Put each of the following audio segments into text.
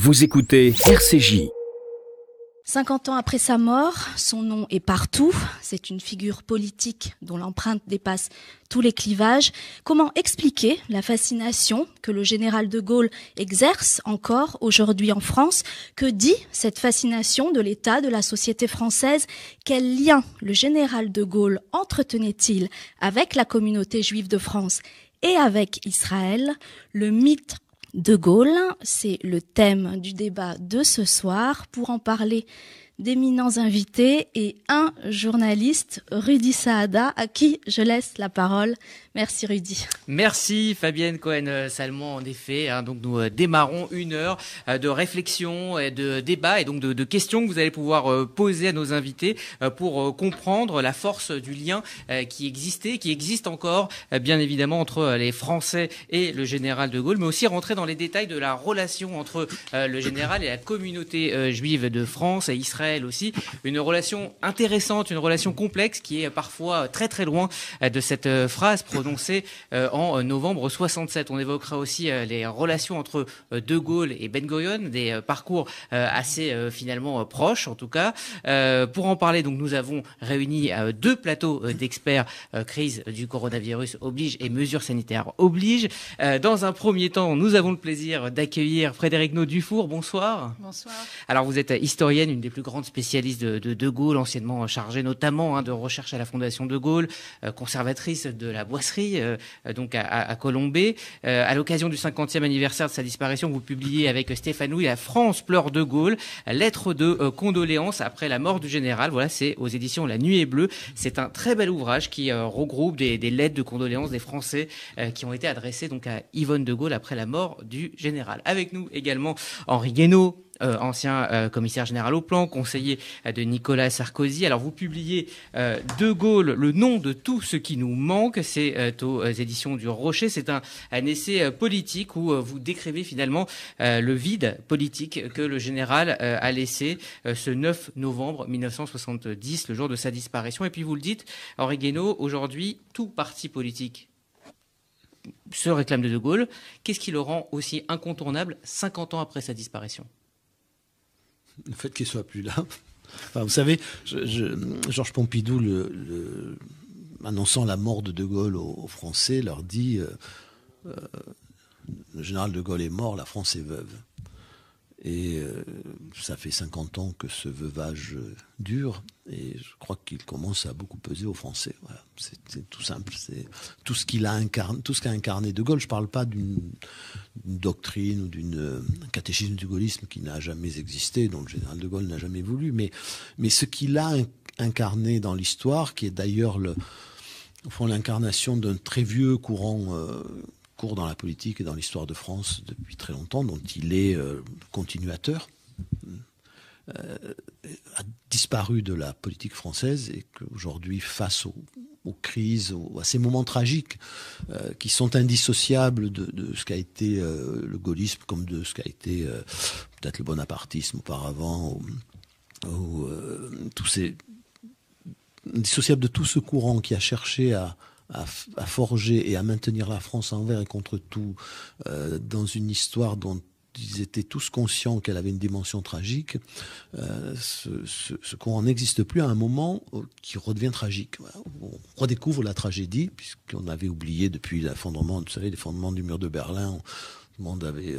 Vous écoutez RCJ. 50 ans après sa mort, son nom est partout. C'est une figure politique dont l'empreinte dépasse tous les clivages. Comment expliquer la fascination que le général de Gaulle exerce encore aujourd'hui en France? Que dit cette fascination de l'État, de la société française? Quel lien le général de Gaulle entretenait-il avec la communauté juive de France et avec Israël? Le mythe de Gaulle. C'est le thème du débat de ce soir. Pour en parler, d'éminents invités et un journaliste, Rudy Saada, à qui je laisse la parole. Merci Rudy. Merci Fabienne Cohen-Salmon, en effet. Hein. donc nous euh, démarrons une heure euh, de réflexion et de débat et donc de, questions que vous allez pouvoir euh, poser à nos invités pour comprendre la force du lien qui existait, qui existe encore, bien évidemment, entre les Français et le général de Gaulle, mais aussi rentrer dans les détails de la relation entre le général et la communauté juive de France et Israël aussi. Une relation intéressante, une relation complexe qui est parfois très très loin de cette phrase prononcée euh, en novembre 67. On évoquera aussi euh, les relations entre euh, De Gaulle et Ben Gurion, des parcours assez finalement proches en tout cas. pour en parler, donc nous avons réuni deux plateaux d'experts crise du coronavirus oblige et mesures sanitaires oblige. dans un premier temps, nous avons le plaisir d'accueillir Frédéric No Dufour. Bonsoir. Bonsoir. Alors vous êtes historienne, une des plus grandes spécialistes de De, Gaulle, anciennement chargée notamment hein, de recherche à la Fondation De Gaulle, conservatrice de la boisserie euh, donc à, à Colombey. Euh, à l'occasion du 50e anniversaire de sa disparition, vous publiez avec Stéphane Louis La France pleure de Gaulle, lettre de euh, condoléances après la mort du général. Voilà, c'est aux éditions La Nuit est bleue. C'est un très bel ouvrage qui regroupe des, des, lettres de condoléances des Français qui ont été adressées donc à Yvonne de Gaulle après la mort du général. Avec nous également Henri Guénaud, euh, ancien euh, commissaire général au plan, conseiller euh, de Nicolas Sarkozy. Alors vous publiez De Gaulle, le nom de tout ce qui nous manque, c'est aux éditions du Rocher. C'est un, un, essai politique où vous décrivez finalement le vide politique que le général a laissé ce 9 novembre 1970, le jour de sa disparition. Et puis vous le dites, Henri Guénaud, aujourd'hui, tout parti politique se réclame de De Gaulle. Qu'est-ce qui le rend aussi incontournable 50 ans après sa disparition? Le fait qu'il soit plus là. Vous savez, Georges Pompidou, annonçant la mort de De Gaulle aux, Français, leur dit euh, euh, le général De Gaulle est mort, la France est veuve. Et euh, ça fait 50 ans que ce veuvage dure, et je crois qu'il commence à beaucoup peser aux Français. C'est tout simple. C'est tout ce qu'il a incarné, qu'a incarné De Gaulle. Je ne parle pas d'une doctrine ou d'une euh, catéchisme du gaullisme qui n'a jamais existé, dont le général De Gaulle n'a jamais voulu, mais, mais ce qu'il a incarné dans l'histoire, qui est d'ailleurs le, l'incarnation d'un très vieux courant euh, court dans la politique et dans l'histoire de France depuis très longtemps, dont il est euh, continuateur, euh, a disparu de la politique française et qu'aujourd'hui, face aux, crises, à ces moments tragiques euh, qui sont indissociables de, ce qu'a été le gaullisme comme de ce qu'a été peut-être le bonapartisme auparavant, ou, tous ces indissociables de tout ce courant qui a cherché à, à, forger et à maintenir la France envers et contre tout euh, dans une histoire dont ils étaient tous conscients qu'elle avait une dimension tragique, euh, ce, courant n'existe plus à un moment qui redevient tragique. On redécouvre la tragédie, puisqu'on avait oublié depuis l'effondrement, vous savez, du mur de Berlin, le monde avait...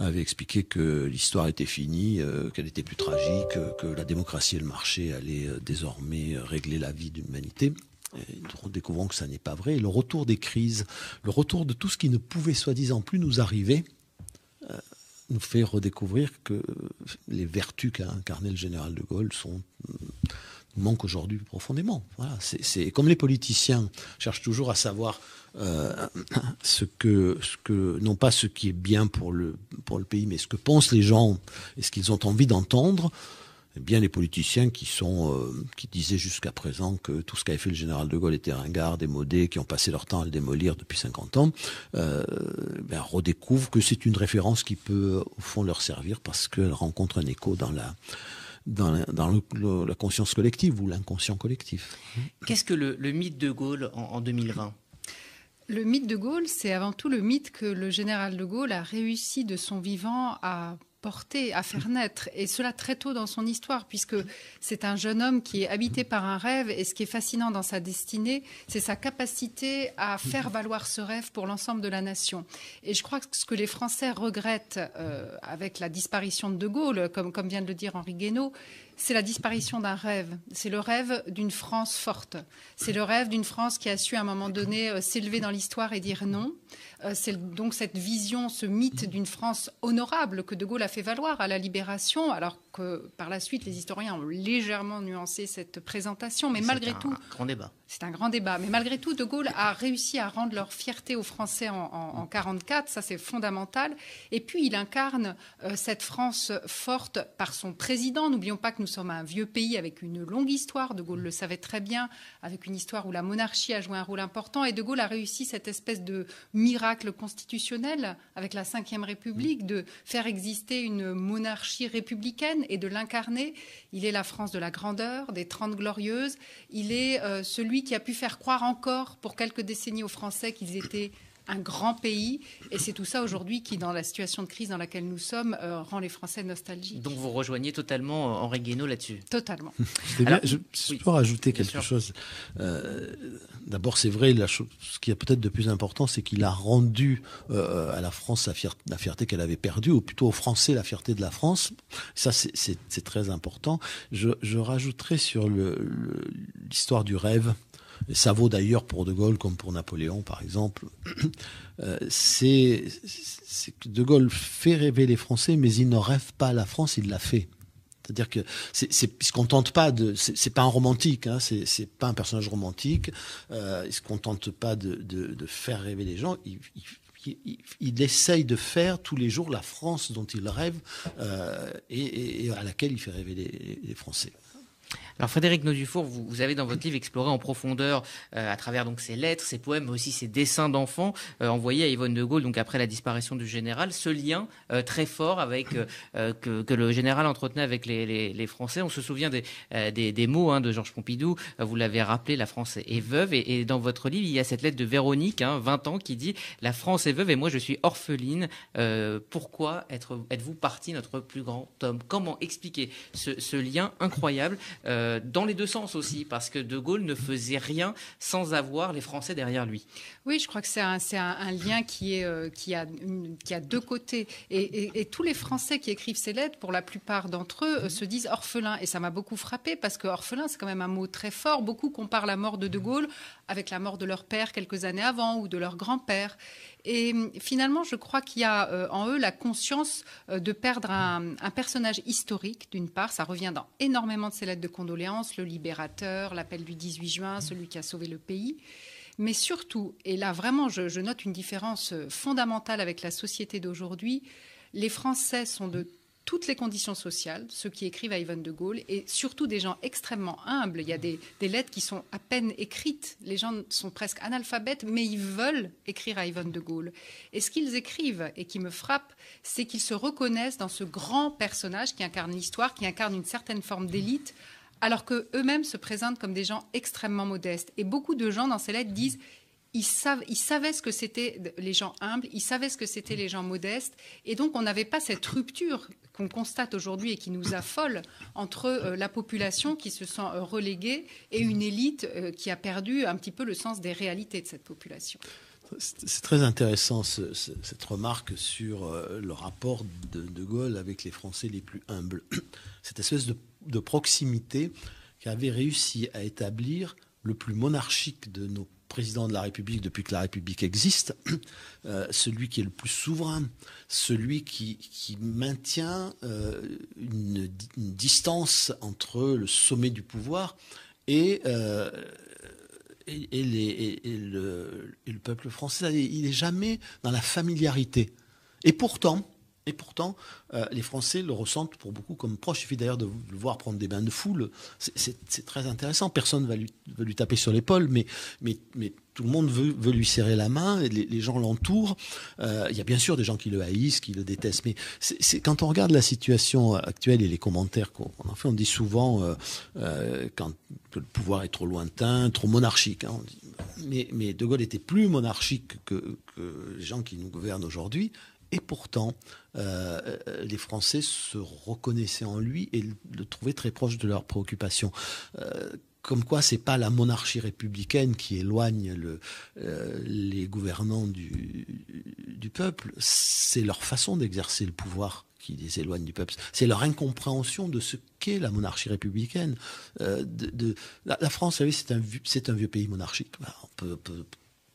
Euh, expliqué que l'histoire était finie, euh, qu'elle était plus tragique, que la démocratie et le marché allaient euh, désormais régler la vie de l'humanité découvrons que ça n'est pas vrai. le retour des crises, le retour de tout ce qui ne pouvait soi-disant plus nous arriver, euh, nous fait redécouvrir que les vertus qu'a incarné le général de Gaulle sont manquent aujourd'hui profondément. Voilà, c'est comme les politiciens cherchent toujours à savoir euh, ce que, ce que, non pas ce qui est bien pour le, pour le pays, mais ce que pensent les gens et ce qu'ils ont envie d'entendre. Eh bien les politiciens qui sont euh, qui disaient jusqu'à présent que tout ce qu'avait fait le général de Gaulle était ringard, démodé, qui ont passé leur temps à le démolir depuis 50 ans, euh, ben, redécouvrent que c'est une référence qui peut au fond leur servir parce qu'elle rencontre un écho dans la dans la, dans la conscience collective ou l'inconscient collectif. Qu'est-ce que le, mythe de Gaulle en, en 2020 Le mythe de Gaulle, c'est avant tout le mythe que le général de Gaulle a réussi de son vivant à à faire naître, et cela très tôt dans son histoire, puisque c'est un jeune homme qui est habité par un rêve, et ce qui est fascinant dans sa destinée, c'est sa capacité à faire valoir ce rêve pour l'ensemble de la nation. Et je crois que ce que les Français regrettent euh, avec la disparition de De Gaulle, comme, comme vient de le dire Henri Guénaud, c'est la disparition d'un rêve. C'est le rêve d'une France forte. C'est le rêve d'une France qui a su à un moment donné euh, s'élever dans l'histoire et dire non. Euh, c'est donc cette vision, ce mythe d'une France honorable que De Gaulle a fait valoir à la libération, alors que par la suite les historiens ont légèrement nuancé cette présentation, mais malgré tout, grand débat. C'est un grand débat, mais malgré tout, De Gaulle a réussi à rendre leur fierté aux Français en, en, 44, ça c'est fondamental. Et puis il incarne euh, cette France forte par son président. N'oublions pas que nous sommes un vieux pays avec une longue histoire. De Gaulle le savait très bien, avec une histoire où la monarchie a joué un rôle important. Et De Gaulle a réussi cette espèce de miracle constitutionnel avec la Ve République, de faire exister une monarchie républicaine et de l'incarner. Il est la France de la grandeur, des Trente Glorieuses. Il est euh, celui qui a pu faire croire encore pour quelques décennies aux Français qu'ils étaient un grand pays. Et c'est tout ça aujourd'hui qui, dans la situation de crise dans laquelle nous sommes, euh, rend les Français nostalgiques. Donc vous rejoignez totalement euh, Henri Guénaud là-dessus? Totalement. je, peux rajouter quelque chose. Euh, d'abord, c'est vrai, la chose, ce qui est peut-être de plus important, c'est qu'il a rendu à la France la, fierté, la fierté qu'elle avait perdue, ou plutôt aux Français la fierté de la France. Ça, c'est très important. Je, je rajouterai sur l'histoire du rêve ça vaut d'ailleurs pour De Gaulle comme pour Napoléon, par exemple. Euh, c'est De Gaulle fait rêver les Français, mais il ne rêve pas la France, il l'a fait. C'est-à-dire que c'est, se contente pas de, c'est, pas un romantique, hein, c'est, pas un personnage romantique. Euh, il se contente pas de, faire rêver les gens. Il, essaye de faire tous les jours la France dont il rêve euh, et, et, à laquelle il fait rêver les Français. Alors Frédéric Naudufour, vous, avez dans votre livre exploré en profondeur, euh, à travers donc ses lettres, ses poèmes, mais aussi ses dessins d'enfants euh, envoyés à Yvonne de Gaulle, donc après la disparition du général, ce lien euh, très fort avec que, le général entretenait avec les, Français. On se souvient des, des, mots hein, de Georges Pompidou. vous l'avez rappelé, la France est veuve, et, dans votre livre, il y a cette lettre de Véronique, hein, 20 ans, qui dit la France est veuve et moi je suis orpheline. pourquoi êtes-vous parti notre plus grand homme? Comment expliquer ce lien incroyable euh, dans les deux sens aussi, parce que De Gaulle ne faisait rien sans avoir les Français derrière lui. Oui, je crois que c'est un, lien euh, qui a deux côtés. Et, tous les Français qui écrivent ces lettres, pour la plupart d'entre eux, euh, se disent orphelins. Et ça m'a beaucoup frappé, parce que orphelin, c'est quand même un mot très fort. Beaucoup comparent la mort de De Gaulle avec la mort de leur père quelques années avant ou de leur grand-père. Et finalement, je crois qu'il y a euh, en eux la conscience euh, de perdre un, personnage historique, d'une part. Ça revient dans énormément de ces lettres de condoléances, le libérateur, l'appel du 18 juin, celui qui a sauvé le pays. Mais surtout, et là vraiment, je note une différence euh, fondamentale avec la société d'aujourd'hui, les Français sont de toutes les conditions sociales, ceux qui écrivent à Yvonne de Gaulle, et surtout des gens extrêmement humbles. Il y a des, lettres qui sont à peine écrites. Les gens sont presque analphabètes, mais ils veulent écrire à Yvonne de Gaulle. Et ce qu'ils écrivent, et qui me frappe, c'est qu'ils se reconnaissent dans ce grand personnage qui incarne l'histoire, qui incarne une certaine forme d'élite, alors qu'eux-mêmes se présentent comme des gens extrêmement modestes. Et beaucoup de gens dans ces lettres disent ils, savaient ce que c'était les gens humbles, ils savaient ce que c'était les gens modestes, et donc on n'avait pas cette rupture qu'on constate aujourd'hui et qui nous affole entre euh, la population qui se sent euh, reléguée et une élite euh, qui a perdu un petit peu le sens des réalités de cette population. C'est très intéressant cette remarque sur le rapport de Gaulle avec les Français les plus humbles. Cette espèce de, de proximité qui avait réussi à établir le plus monarchique de nos président de la République depuis que la République existe, euh, celui qui est le plus souverain, celui qui, maintient euh, une, distance entre le sommet du pouvoir et, euh, et, le, peuple français. Il n'est jamais dans la familiarité. Et pourtant, Et pourtant, euh, les Français le ressentent pour beaucoup comme proche. Il suffit d'ailleurs de le voir prendre des bains de foule. C'est très intéressant. Personne ne va lui, taper sur l'épaule, mais, tout le monde veut, lui serrer la main, les, gens l'entourent. Euh, il y a bien sûr des gens qui le haïssent, qui le détestent, mais quand on regarde la situation actuelle et les commentaires qu'on en fait, on dit souvent euh, que le pouvoir est trop lointain, trop monarchique. Hein, mais, De Gaulle était plus monarchique que, que les gens qui nous gouvernent aujourd'hui. Et pourtant, euh, les Français se reconnaissaient en lui et le trouvaient très proche de leurs préoccupations. Euh, comme quoi c'est pas la monarchie républicaine qui éloigne le, euh, les gouvernants du, du peuple, c'est leur façon d'exercer le pouvoir qui les éloigne du peuple. C'est leur incompréhension de ce qu'est la monarchie républicaine. Euh, de, de, la, la, France, vous savez, c'est un, c'est un vieux pays monarchique. On peut, peut,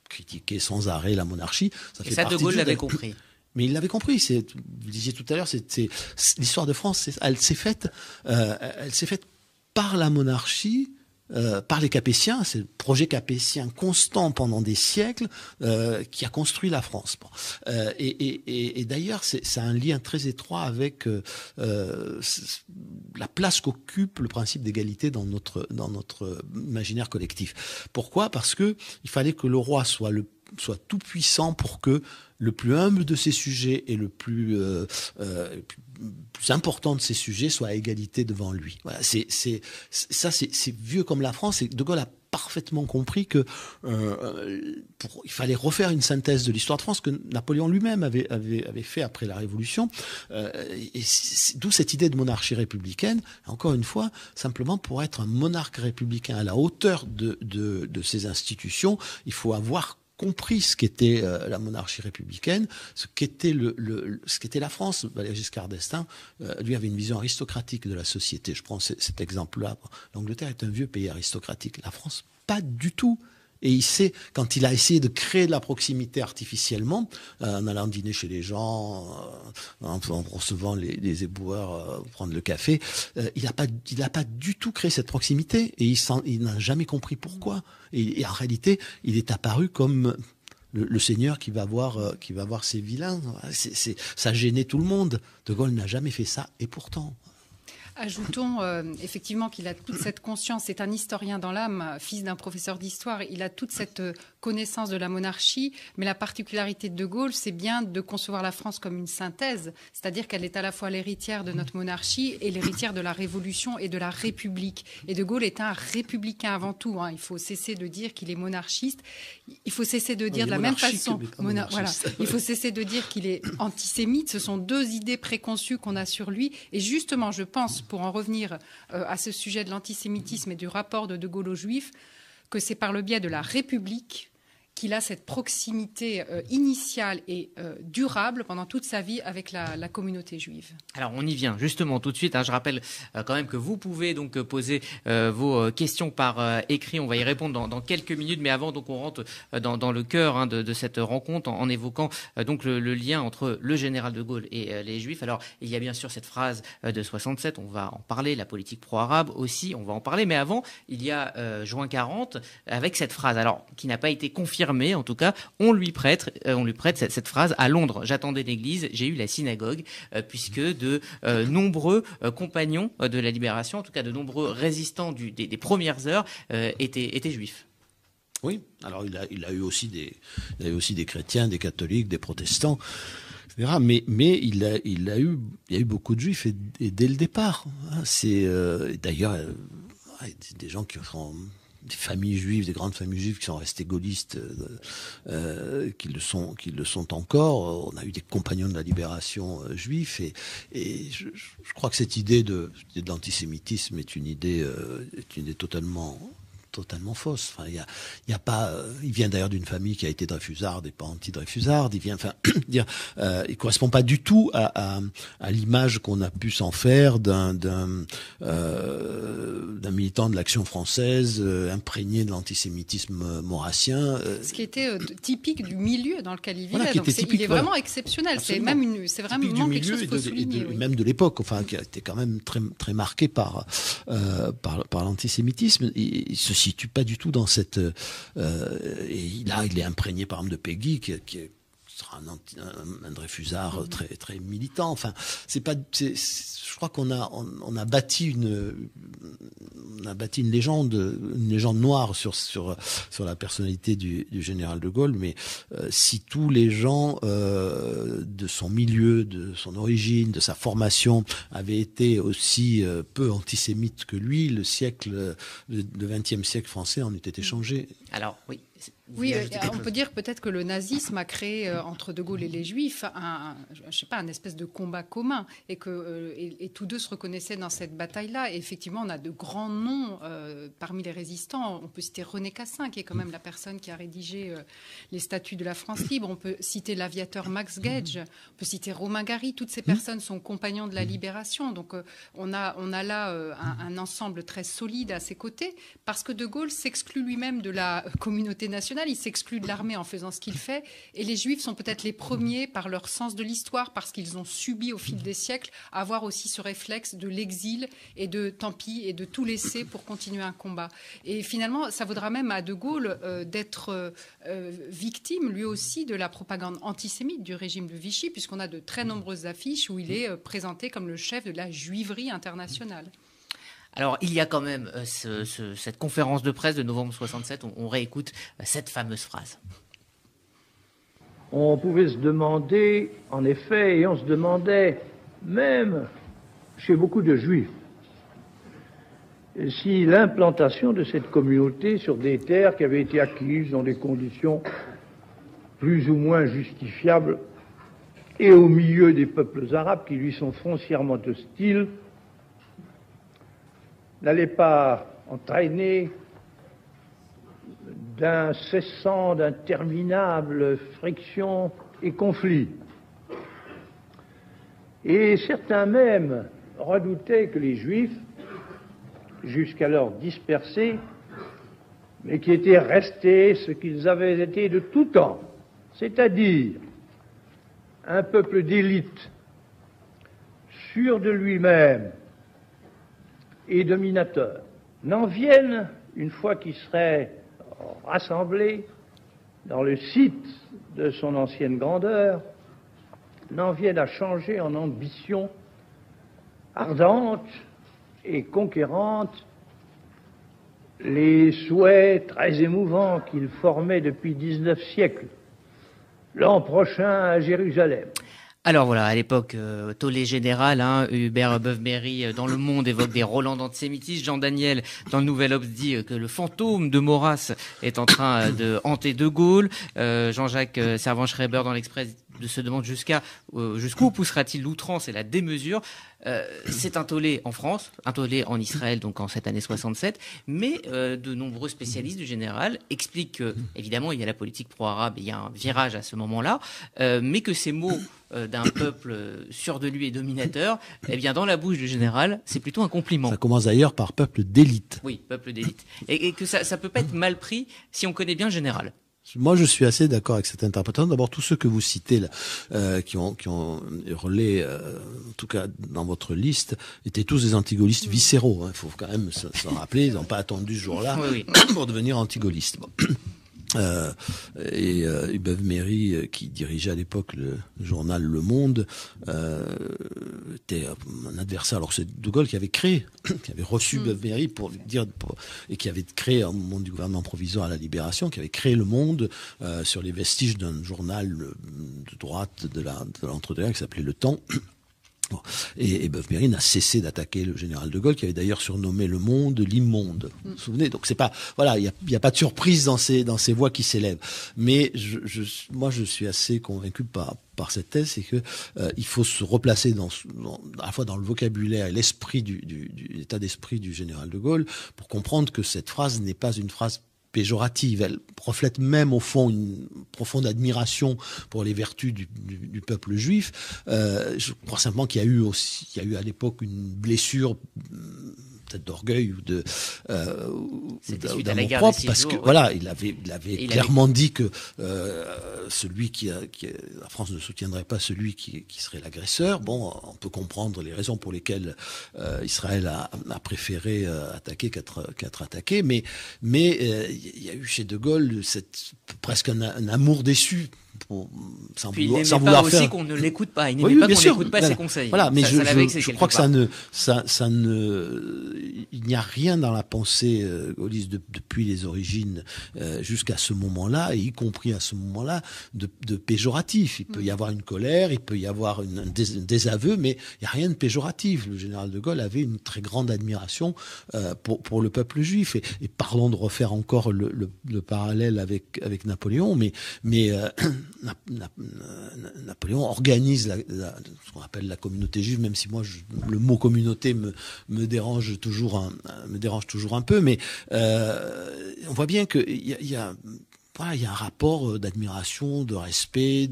critiquer sans arrêt la monarchie. Ça Et fait ça, De Gaulle l'avait compris. Mais il l'avait compris. Vous disiez tout à l'heure, c'est, l'histoire de France, elle s'est faite, euh, elle s'est faite par la monarchie euh, par les Capétiens, c'est le projet capétien constant pendant des siècles euh, qui a construit la France. Euh, et, et, et d'ailleurs, c'est un lien très étroit avec la place qu'occupe le principe d'égalité dans notre dans notre imaginaire collectif. Pourquoi? Parce que il fallait que le roi soit le soit tout puissant pour que le plus humble de ces sujets et le plus, euh, euh, important de ces sujets soit à égalité devant lui. Voilà, c'est, ça, c'est, vieux comme la France. Et De Gaulle a parfaitement compris que euh, pour, il fallait refaire une synthèse de l'histoire de France que Napoléon lui-même avait, fait après la Révolution. Et d'où cette idée de monarchie républicaine. Encore une fois, simplement pour être un monarque républicain à la hauteur de, de, ces institutions, il faut avoir compris ce qu'était euh, la monarchie républicaine, ce qu'était le, ce qu'était la France. Valéry Giscard d'Estaing, euh, lui avait une vision aristocratique de la société. Je prends cet exemple-là. L'Angleterre est un vieux pays aristocratique. La France, pas du tout. Et il sait, quand il a essayé de créer de la proximité artificiellement, euh, en allant dîner chez les gens, euh, en, recevant les, les éboueurs, euh, prendre le café, il n'a pas, pas du tout créé cette proximité et il, n'a jamais compris pourquoi. Et, en réalité, il est apparu comme le, Seigneur qui va voir, qui va voir ses vilains. Ça gênait tout le monde. De Gaulle n'a jamais fait ça, et pourtant. Ajoutons euh, effectivement qu'il a toute cette conscience, c'est un historien dans l'âme, fils d'un professeur d'histoire, il a toute cette connaissance de la monarchie, mais la particularité de De Gaulle, c'est bien de concevoir la France comme une synthèse, c'est-à-dire qu'elle est à la fois l'héritière de notre monarchie et l'héritière de la Révolution et de la République. Et De Gaulle est un républicain avant tout, hein. il faut cesser de dire qu'il est monarchiste, il faut cesser de dire de la même façon, voilà, il faut cesser de dire qu'il est antisémite, ce sont deux idées préconçues qu'on a sur lui, et justement, je pense, pour en revenir euh, à ce sujet de l'antisémitisme et du rapport de De Gaulle aux Juifs, que c'est par le biais de la République qu'il a cette proximité euh, initiale et euh, durable pendant toute sa vie avec la, communauté juive. Alors on y vient justement tout de suite. Hein, je rappelle euh, quand même que vous pouvez donc poser vos questions par écrit. On va y répondre dans, quelques minutes, mais avant donc on rentre dans, le cœur hein, de, cette rencontre en, en évoquant donc le, le, lien entre le général de Gaulle et les Juifs. Alors il y a bien sûr cette phrase de 67. On va en parler. La politique pro-arabe aussi, on va en parler. Mais avant, il y a juin 40 avec cette phrase. Alors qui n'a pas été confirmée affirmé, en tout cas, on lui prête, euh, on lui prête cette, phrase à Londres. J'attendais l'église, j'ai eu la synagogue, euh, puisque de euh, nombreux compagnons de la libération, en tout cas de nombreux résistants des, premières heures, étaient, étaient juifs. Oui, alors il a, il a eu aussi des, aussi des chrétiens, des catholiques, des protestants. Etc. Mais, mais il, a, il, a eu, il y a eu beaucoup de juifs et, dès le départ. Hein, c'est d'ailleurs des gens qui sont des familles juives, des grandes familles juives qui sont restées gaullistes, euh, euh, qui le sont, qui le sont encore. On a eu des compagnons de la libération euh, juifs et, et je, je, crois que cette idée de, de l'antisémitisme est une idée, euh, est une idée totalement totalement fausse. Enfin, il y a, il y a pas. Euh, il vient d'ailleurs d'une famille qui a été dreyfusarde et pas anti-dreyfusarde. Il vient, enfin, dire, euh, il correspond pas du tout à, à, à l'image qu'on a pu s'en faire d'un d'un euh, militant de l'action française euh, imprégné de l'antisémitisme maurassien. Ce qui était typique du milieu dans lequel il vivait. Voilà, Donc est typique, il est voilà. vraiment exceptionnel. C'est même une, c'est vraiment du milieu chose et, de, souligner, et de, oui. même de l'époque. Enfin, qui a été quand même très très marqué par par, par l'antisémitisme. Se situe pas du tout dans cette. Euh, et là, il est imprégné par exemple de Peggy, qui, qui un, anti, Dreyfusard très très militant. Enfin, c'est pas. je crois qu'on a on, a bâti une on a bâti une légende une légende noire sur sur sur la personnalité du, du général de Gaulle. Mais euh, si tous les gens euh, de son milieu, de son origine, de sa formation avaient été aussi euh, peu antisémites que lui, le siècle le XXe siècle français en eût été changé. Alors oui, oui, euh, on peut dire peut-être que le nazisme a créé euh, entre De Gaulle et les Juifs un, je sais pas, un espèce de combat commun et que euh, et, tous deux se reconnaissaient dans cette bataille-là. Et effectivement, on a de grands noms parmi les résistants. On peut citer René Cassin, qui est quand même la personne qui a rédigé les statuts de la France libre. On peut citer l'aviateur Max Gage. On peut citer Romain Gary. Toutes ces personnes sont compagnons de la libération. Donc on a on a là un, un ensemble très solide à ses côtés parce que De Gaulle s'exclut lui-même de la communauté nationale il s'exclut de l'armée en faisant ce qu'il fait. Et les Juifs sont peut-être les premiers, par leur sens de l'histoire, parce qu'ils ont subi au fil des siècles, avoir aussi ce réflexe de l'exil et de tant pis et de tout laisser pour continuer un combat. Et finalement, ça vaudra même à De Gaulle euh, d'être euh, euh, victime, lui aussi, de la propagande antisémite du régime de Vichy, puisqu'on a de très nombreuses affiches où il est présenté comme le chef de la juiverie internationale. Alors, il y a quand même euh, ce, ce, cette conférence de presse de novembre 67, on, on réécoute cette fameuse phrase. On pouvait se demander, en effet, et on se demandait même chez beaucoup de juifs, si l'implantation de cette communauté sur des terres qui avaient été acquises dans des conditions plus ou moins justifiables et au milieu des peuples arabes qui lui sont foncièrement hostiles, n'allait pas entraîner d'incessants, d'interminables frictions et conflits. Et certains même redoutaient que les Juifs, jusqu'alors dispersés, mais qui étaient restés ce qu'ils avaient été de tout temps, c'est-à-dire un peuple d'élite, sûr de lui-même, et dominateur. N'en viennent, une fois qu'ils seraient rassemblés dans le site de son ancienne grandeur, n'en viennent à changer en ambition ardente et conquérante les souhaits très émouvants qu'ils formaient depuis 19 siècles, l'an prochain à Jérusalem, alors voilà, à l'époque, euh, tollé général, hein, Hubert Beuve-Méry euh, dans Le Monde évoque des Roland d'antisémitisme. Jean Daniel dans le Nouvel Obs dit euh, que le fantôme de Maurras est en train de hanter De Gaulle. Jean-Jacques Servan-Schreiber dans l'Express se demande jusqu'à jusqu'où poussera-t-il l'outrance et la démesure. C'est un tollé en France, un tollé en Israël, donc en cette année 67, mais de nombreux spécialistes du général expliquent que, évidemment, il y a la politique pro-arabe, il y a un virage à ce moment-là, mais que ces mots euh, d'un peuple sûr de lui et dominateur, eh bien, dans la bouche du général, c'est plutôt un compliment. Ça commence d'ailleurs par peuple d'élite. Oui, peuple d'élite. Et, que ça, ça peut pas être mal pris si on connaît bien le général. Moi, je suis assez d'accord avec cette interprétation. D'abord, tous ceux que vous citez, là, euh, qui ont qui ont relais, euh, en tout cas dans votre liste, étaient tous des antigolistes viscéraux. Il hein. faut quand même s'en rappeler. Ils n'ont pas attendu ce jour-là pour devenir antigolistes. Bon. Euh, et euh, Hubert Méry, euh, qui dirigeait à l'époque le, journal Le Monde, euh, était un adversaire. Alors c'est De Gaulle qui avait créé, qui avait reçu mm. Méry pour dire et qui avait créé au moment du gouvernement provisoire à la Libération, qui avait créé Le Monde sur les vestiges d'un journal de droite de l'entre-deux qui s'appelait Le Temps. Et, et Beuve-Méry n'a cessé d'attaquer le général de Gaulle, qui avait d'ailleurs surnommé le monde l'immonde. Vous vous souvenez? Donc c'est pas, voilà, il n'y a, a, pas de surprise dans ces dans ces voix qui s'élèvent. Mais je, je, moi, je suis assez convaincu par par cette thèse, c'est que euh, il faut se replacer dans, dans, à la fois dans le vocabulaire et l'esprit du, du, du l'état d'esprit du général de Gaulle pour comprendre que cette phrase n'est pas une phrase péjorative. Elle reflète même au fond une profonde admiration pour les vertus du, du, du peuple juif. Euh, je crois simplement qu'il y a eu aussi, il y a eu à l'époque une blessure peut-être d'orgueil ou de euh, d'amour propre parce que voilà il avait il avait il clairement avait... dit que euh, celui qui, a, qui a, la France ne soutiendrait pas celui qui, qui serait l'agresseur. Bon on peut comprendre les raisons pour lesquelles euh, Israël a, a préféré euh, attaquer qu'être qu'être attaqué mais mais il y a eu chez De Gaulle cette presque un, un amour déçu pour sans Puis vouloir, il n'aimait pas aussi qu'on ne l'écoute pas. Il n'aimait pas qu'on n'écoute pas ses conseils. Voilà, mais je, je, crois que ça ne, ça, ça ne, il n'y a rien dans la pensée euh, gaulliste depuis les origines euh, jusqu'à ce moment-là, y compris à ce moment-là, de, de, péjoratif. Il peut y mm. avoir une colère, il peut y avoir une, un, désaveu, mais il n'y a rien de péjoratif. Le général de Gaulle avait une très grande admiration euh, pour, pour le peuple juif. Et, et parlons de refaire encore le, le, le parallèle avec, avec Napoléon, mais, mais euh, Napoléon organise ce qu'on appelle la communauté juive, même si moi le mot communauté me, me dérange toujours un, me dérange toujours un peu, mais euh, on voit bien qu'il y a, voilà, il y a un rapport d'admiration, de respect,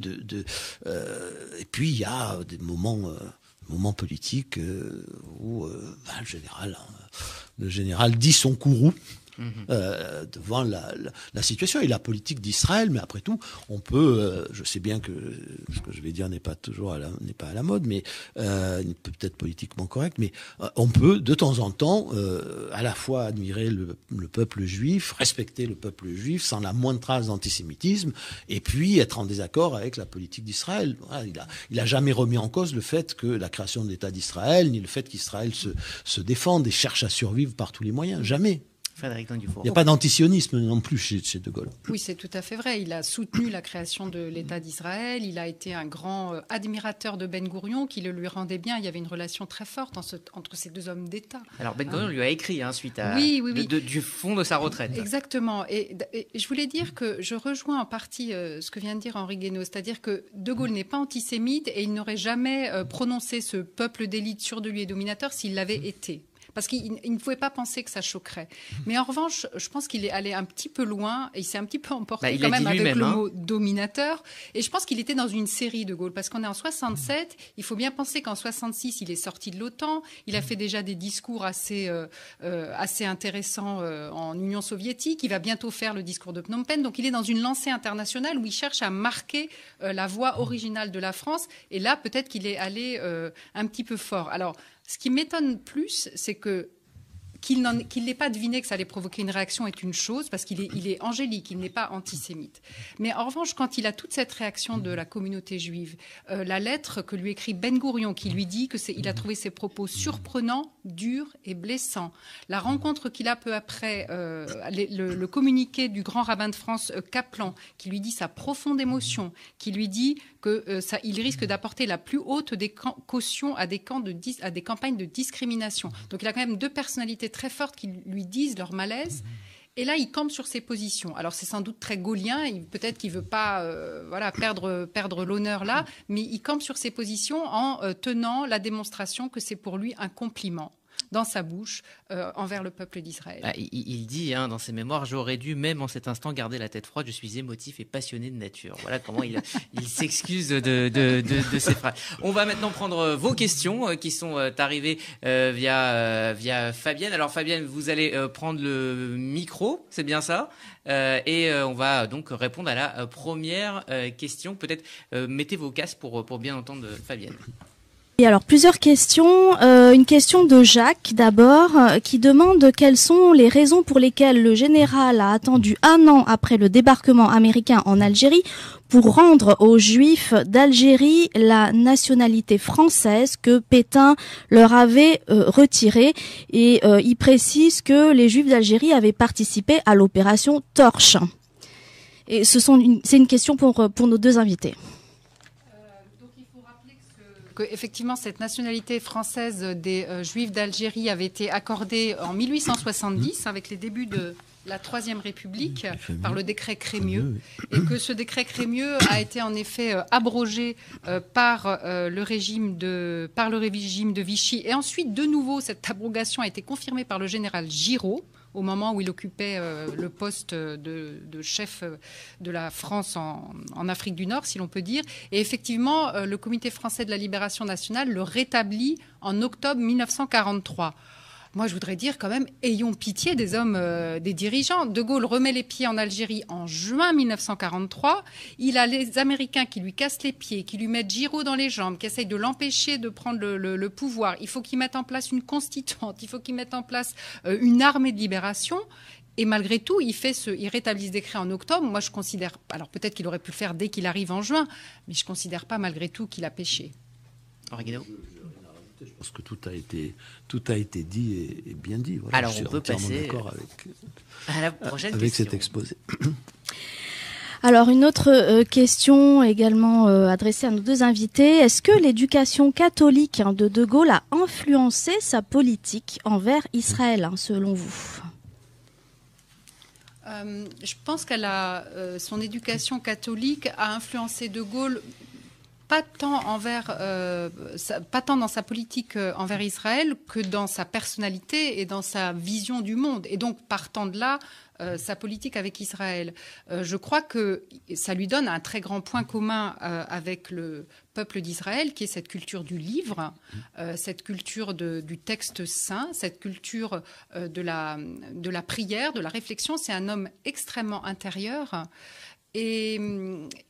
euh, et puis il y a des moments, euh, moments politiques euh, où bah, le général, le général dit son courroux. Mhm. euh, devant la, situation et la politique d'Israël. Mais après tout, on peut, euh, je sais bien que ce que je vais dire n'est pas toujours n'est pas à la mode, mais euh, peut-être politiquement correct, mais on peut de temps en temps à la fois admirer le, le, peuple juif, respecter le peuple juif sans la moindre trace d'antisémitisme, et puis être en désaccord avec la politique d'Israël. Il a, jamais remis en cause le fait que la création de l'État d'Israël, ni le fait qu'Israël se défende et cherche à survivre par tous les moyens. Jamais. Il n'y a pas d'antisionisme non plus chez, chez, De Gaulle. Oui, c'est tout à fait vrai. Il a soutenu la création de l'État d'Israël. Il a été un grand euh, admirateur de Ben Gourion, qui le lui rendait bien. Il y avait une relation très forte en ce, entre ces deux hommes d'État. Alors Ben Gourion lui a écrit hein, suite à oui, oui, oui. De, du fond de sa retraite. Exactement. Et, et, je voulais dire que je rejoins en partie euh, ce que vient de dire Henri Guénaud, c'est-à-dire que De Gaulle n'est pas antisémite et il n'aurait jamais euh, prononcé ce peuple d'élite sur de lui et dominateur s'il l'avait été parce qu'il ne pouvait pas penser que ça choquerait. Mais en revanche, je pense qu'il est allé un petit peu loin et il s'est un petit peu emporté bah, quand même avec le hein. mot dominateur. Et je pense qu'il était dans une série de Gaulle, parce qu'on est en 67. Il faut bien penser qu'en 66, il est sorti de l'OTAN. Il a fait déjà des discours assez euh, euh, assez intéressants euh, en Union soviétique. Il va bientôt faire le discours de Phnom Penh. Donc il est dans une lancée internationale où il cherche à marquer la voix originale de la France. Et là, peut-être qu'il est allé un petit peu fort. Alors ce qui m'étonne plus, c'est que qu'il n'ait pas deviné que ça allait provoquer une réaction est une chose, parce qu'il est, angélique, il n'est pas antisémite. Mais en revanche, quand il a toute cette réaction de la communauté juive, euh, la lettre que lui écrit Ben Gourion, qui lui dit que c'est, il a trouvé ses propos surprenants, durs et blessants, la rencontre qu'il a peu après, euh, le, communiqué du grand rabbin de France, euh, Kaplan, qui lui dit sa profonde émotion, qui lui dit que ça, il risque d'apporter la plus haute des cautions à des, camps de, à des campagnes de discrimination. Donc il a quand même deux personnalités très fortes qui lui disent leur malaise. Et là, il campe sur ses positions. Alors, c'est sans doute très gaulien. Peut-être qu'il veut pas, euh, voilà, perdre perdre l'honneur là, mais il campe sur ses positions en euh, tenant la démonstration que c'est pour lui un compliment dans sa bouche euh, envers le peuple d'Israël. Bah, il, il, dit hein, dans ses mémoires, j'aurais dû même en cet instant garder la tête froide, je suis émotif et passionné de nature. Voilà comment il, il s'excuse de, de, de, de, ses phrases. On va maintenant prendre vos questions euh, qui sont euh, arrivées euh, via, euh, via Fabienne. Alors Fabienne, vous allez euh, prendre le micro, c'est bien ça? Et on va donc répondre à la première question. Peut-être mettez vos casques pour, pour bien entendre Fabienne. Et alors plusieurs questions. Euh, une question de Jacques d'abord, euh, qui demande quelles sont les raisons pour lesquelles le général a attendu un an après le débarquement américain en Algérie pour rendre aux Juifs d'Algérie la nationalité française que Pétain leur avait euh, retirée. Et il précise que les Juifs d'Algérie avaient participé à l'opération Torche. Et ce sont c'est une question pour pour nos deux invités effectivement cette nationalité française des euh, Juifs d'Algérie avait été accordée en 1870 avec les débuts de la Troisième République par le décret Crémieux. et que ce décret Crémieux a été en effet euh, abrogé euh, par le régime de par le régime de Vichy. Et ensuite de nouveau cette abrogation a été confirmée par le général Giraud au moment où il occupait euh, le poste de, chef de la France en, en Afrique du Nord, si l'on peut dire. Et effectivement, euh, le Comité français de la libération nationale le rétablit en octobre 1943. Moi, je voudrais dire quand même, ayons pitié des hommes, euh, des dirigeants. De Gaulle remet les pieds en Algérie en juin 1943. Il a les Américains qui lui cassent les pieds, qui lui mettent Giraud dans les jambes, qui essayent de l'empêcher de prendre le, pouvoir. Il faut qu'ils mettent en place une constituante, il faut qu'ils mettent en place euh, une armée de libération. et malgré tout, il, fait ce, il rétablit ce décret en octobre. Moi, je considère, alors peut-être qu'il aurait pu le faire dès qu'il arrive en juin, mais je ne considère pas malgré tout qu'il a péché. Je pense que tout a été, tout a été dit et, bien dit. Alors, on peut passer avec, à la prochaine avec cet exposé. Alors une autre euh, question également euh, adressée à nos deux invités. Est-ce que l'éducation catholique de De Gaulle a influencé sa politique envers Israël, hein, selon vous? Euh, Je pense qu'elle a son éducation catholique a influencé De Gaulle pas tant envers, pas tant dans sa politique envers Israël que dans sa personnalité et dans sa vision du monde. Et donc, partant de là, euh, sa politique avec Israël. Euh, je crois que ça lui donne un très grand point commun euh, avec le peuple d'Israël, qui est cette culture du livre, cette culture du texte saint, cette culture de, la, de la prière, de la réflexion. C'est un homme extrêmement intérieur. Et,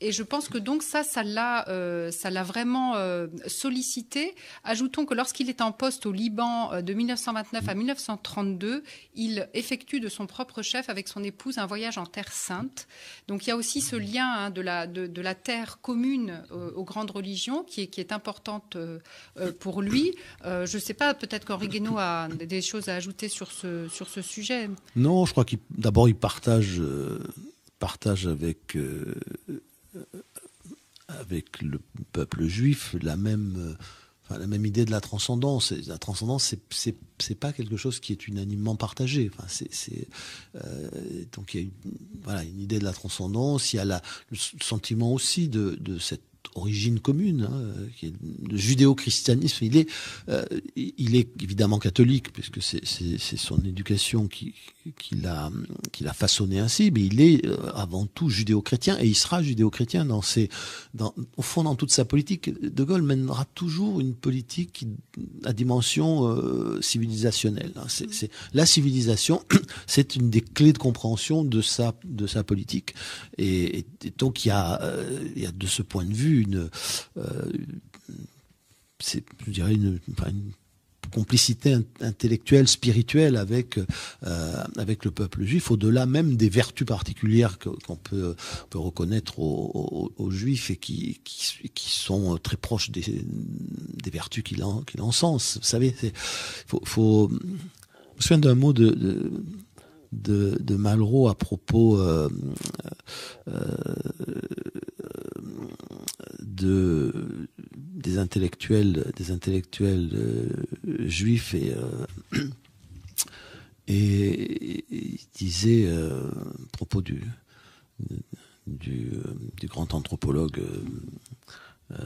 je pense que donc ça, ça l'a, euh, ça l'a vraiment euh, sollicité. Ajoutons que lorsqu'il est en poste au Liban euh, de 1929 à 1932, il effectue de son propre chef avec son épouse un voyage en Terre Sainte. Donc il y a aussi ce lien hein, de, la, de, la terre commune aux grandes religions qui est, qui importante pour lui. je ne sais pas, peut-être qu'Henri Guénaud a des choses à ajouter sur ce, sur ce sujet. Non, je crois qu'il d'abord il partage partage avec, euh, avec le peuple juif la même, enfin, la même idée de la transcendance. la transcendance, c'est, c'est, pas quelque chose qui est unanimement partagé. Enfin, c'est, euh, donc il y a une, voilà, une idée de la transcendance, il y a le sentiment aussi de, de cette origine commune, hein, qui le judéo-christianisme. Il est, euh, il est évidemment catholique, puisque c'est son éducation qui, qui l'a qui façonné ainsi, mais il est euh, avant tout judéo-chrétien et il sera judéo-chrétien dans ses, au fond dans toute sa politique. De Gaulle mènera toujours une politique à dimension euh, civilisationnelle. Hein. La civilisation, c'est une des clés de compréhension de sa de sa politique. Et, et donc il y a il y a de ce point de vue une, euh, c'est, je dirais une, complicité intellectuelle, spirituelle avec euh, avec le peuple juif, au-delà même des vertus particulières qu'on peut, peut reconnaître aux, juifs et qui, qui, sont très proches des, des vertus qu'il en, qu'il. Vous savez, il faut, je me souviens d'un mot de, de de, Malraux à propos euh, de des intellectuels des intellectuels euh, juifs et euh, et, il disait euh, à propos du du, grand anthropologue